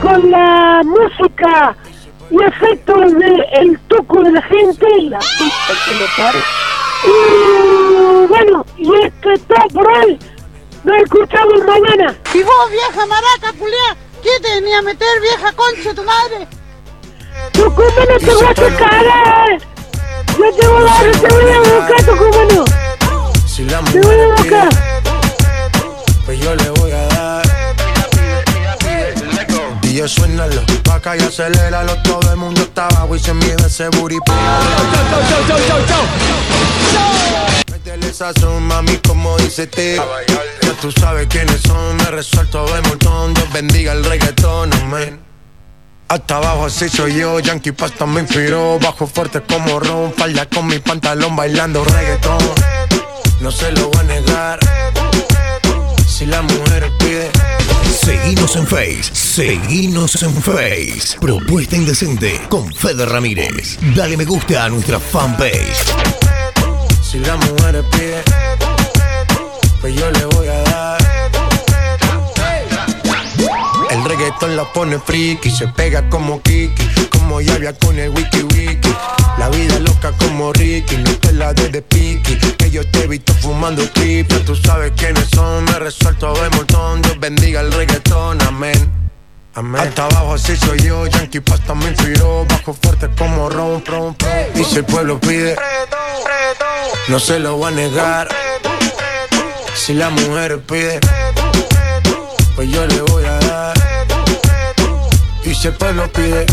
con la música y efectos de El Toco de la Gente, la puta que lo pare. Y bueno, y esto es todo por hoy. Nos escuchamos mañana. Y vos, vieja maraca, culiá, ¿quién te venía a meter, vieja concha de tu madre? Tucumano te voy a eh. Yo te voy a dar, te voy a buscar, Tucumano. Te voy a buscar. pues yo le voy a yo suénalo, paca y aceléralo, todo el mundo está abajo y se mide ese booty. Métele sazón, mami, como dice te. Ya tú sabes quiénes son, me resuelto de montón. Dios bendiga el reggaetón, amén. Hasta abajo así soy yo, Yankee Pasta me inspiró Bajo fuerte como Ron, falda con mi pantalón bailando reggaetón No se lo voy a negar Si la mujer pide Seguinos en Face, seguinos en Face. Propuesta indecente con Fede Ramírez. Dale me gusta a nuestra fanpage. Si la mujer pide Pues yo le voy El reggaetón la pone friki Se pega como Kiki Como Yavia con el wiki wiki. La vida loca como Ricky No te la de de piqui Que yo te he visto fumando Ya tú sabes quiénes son Me resuelto de montón. Dios bendiga el reggaetón, amén. Amén. Hasta abajo así soy yo, Yankee Pasta me inspiró Bajo fuerte como Ron, Ron, Ron. Y si el pueblo pide no se lo voy a negar. Si la mujer pide, pues yo le voy a dar. Y si el pueblo pide,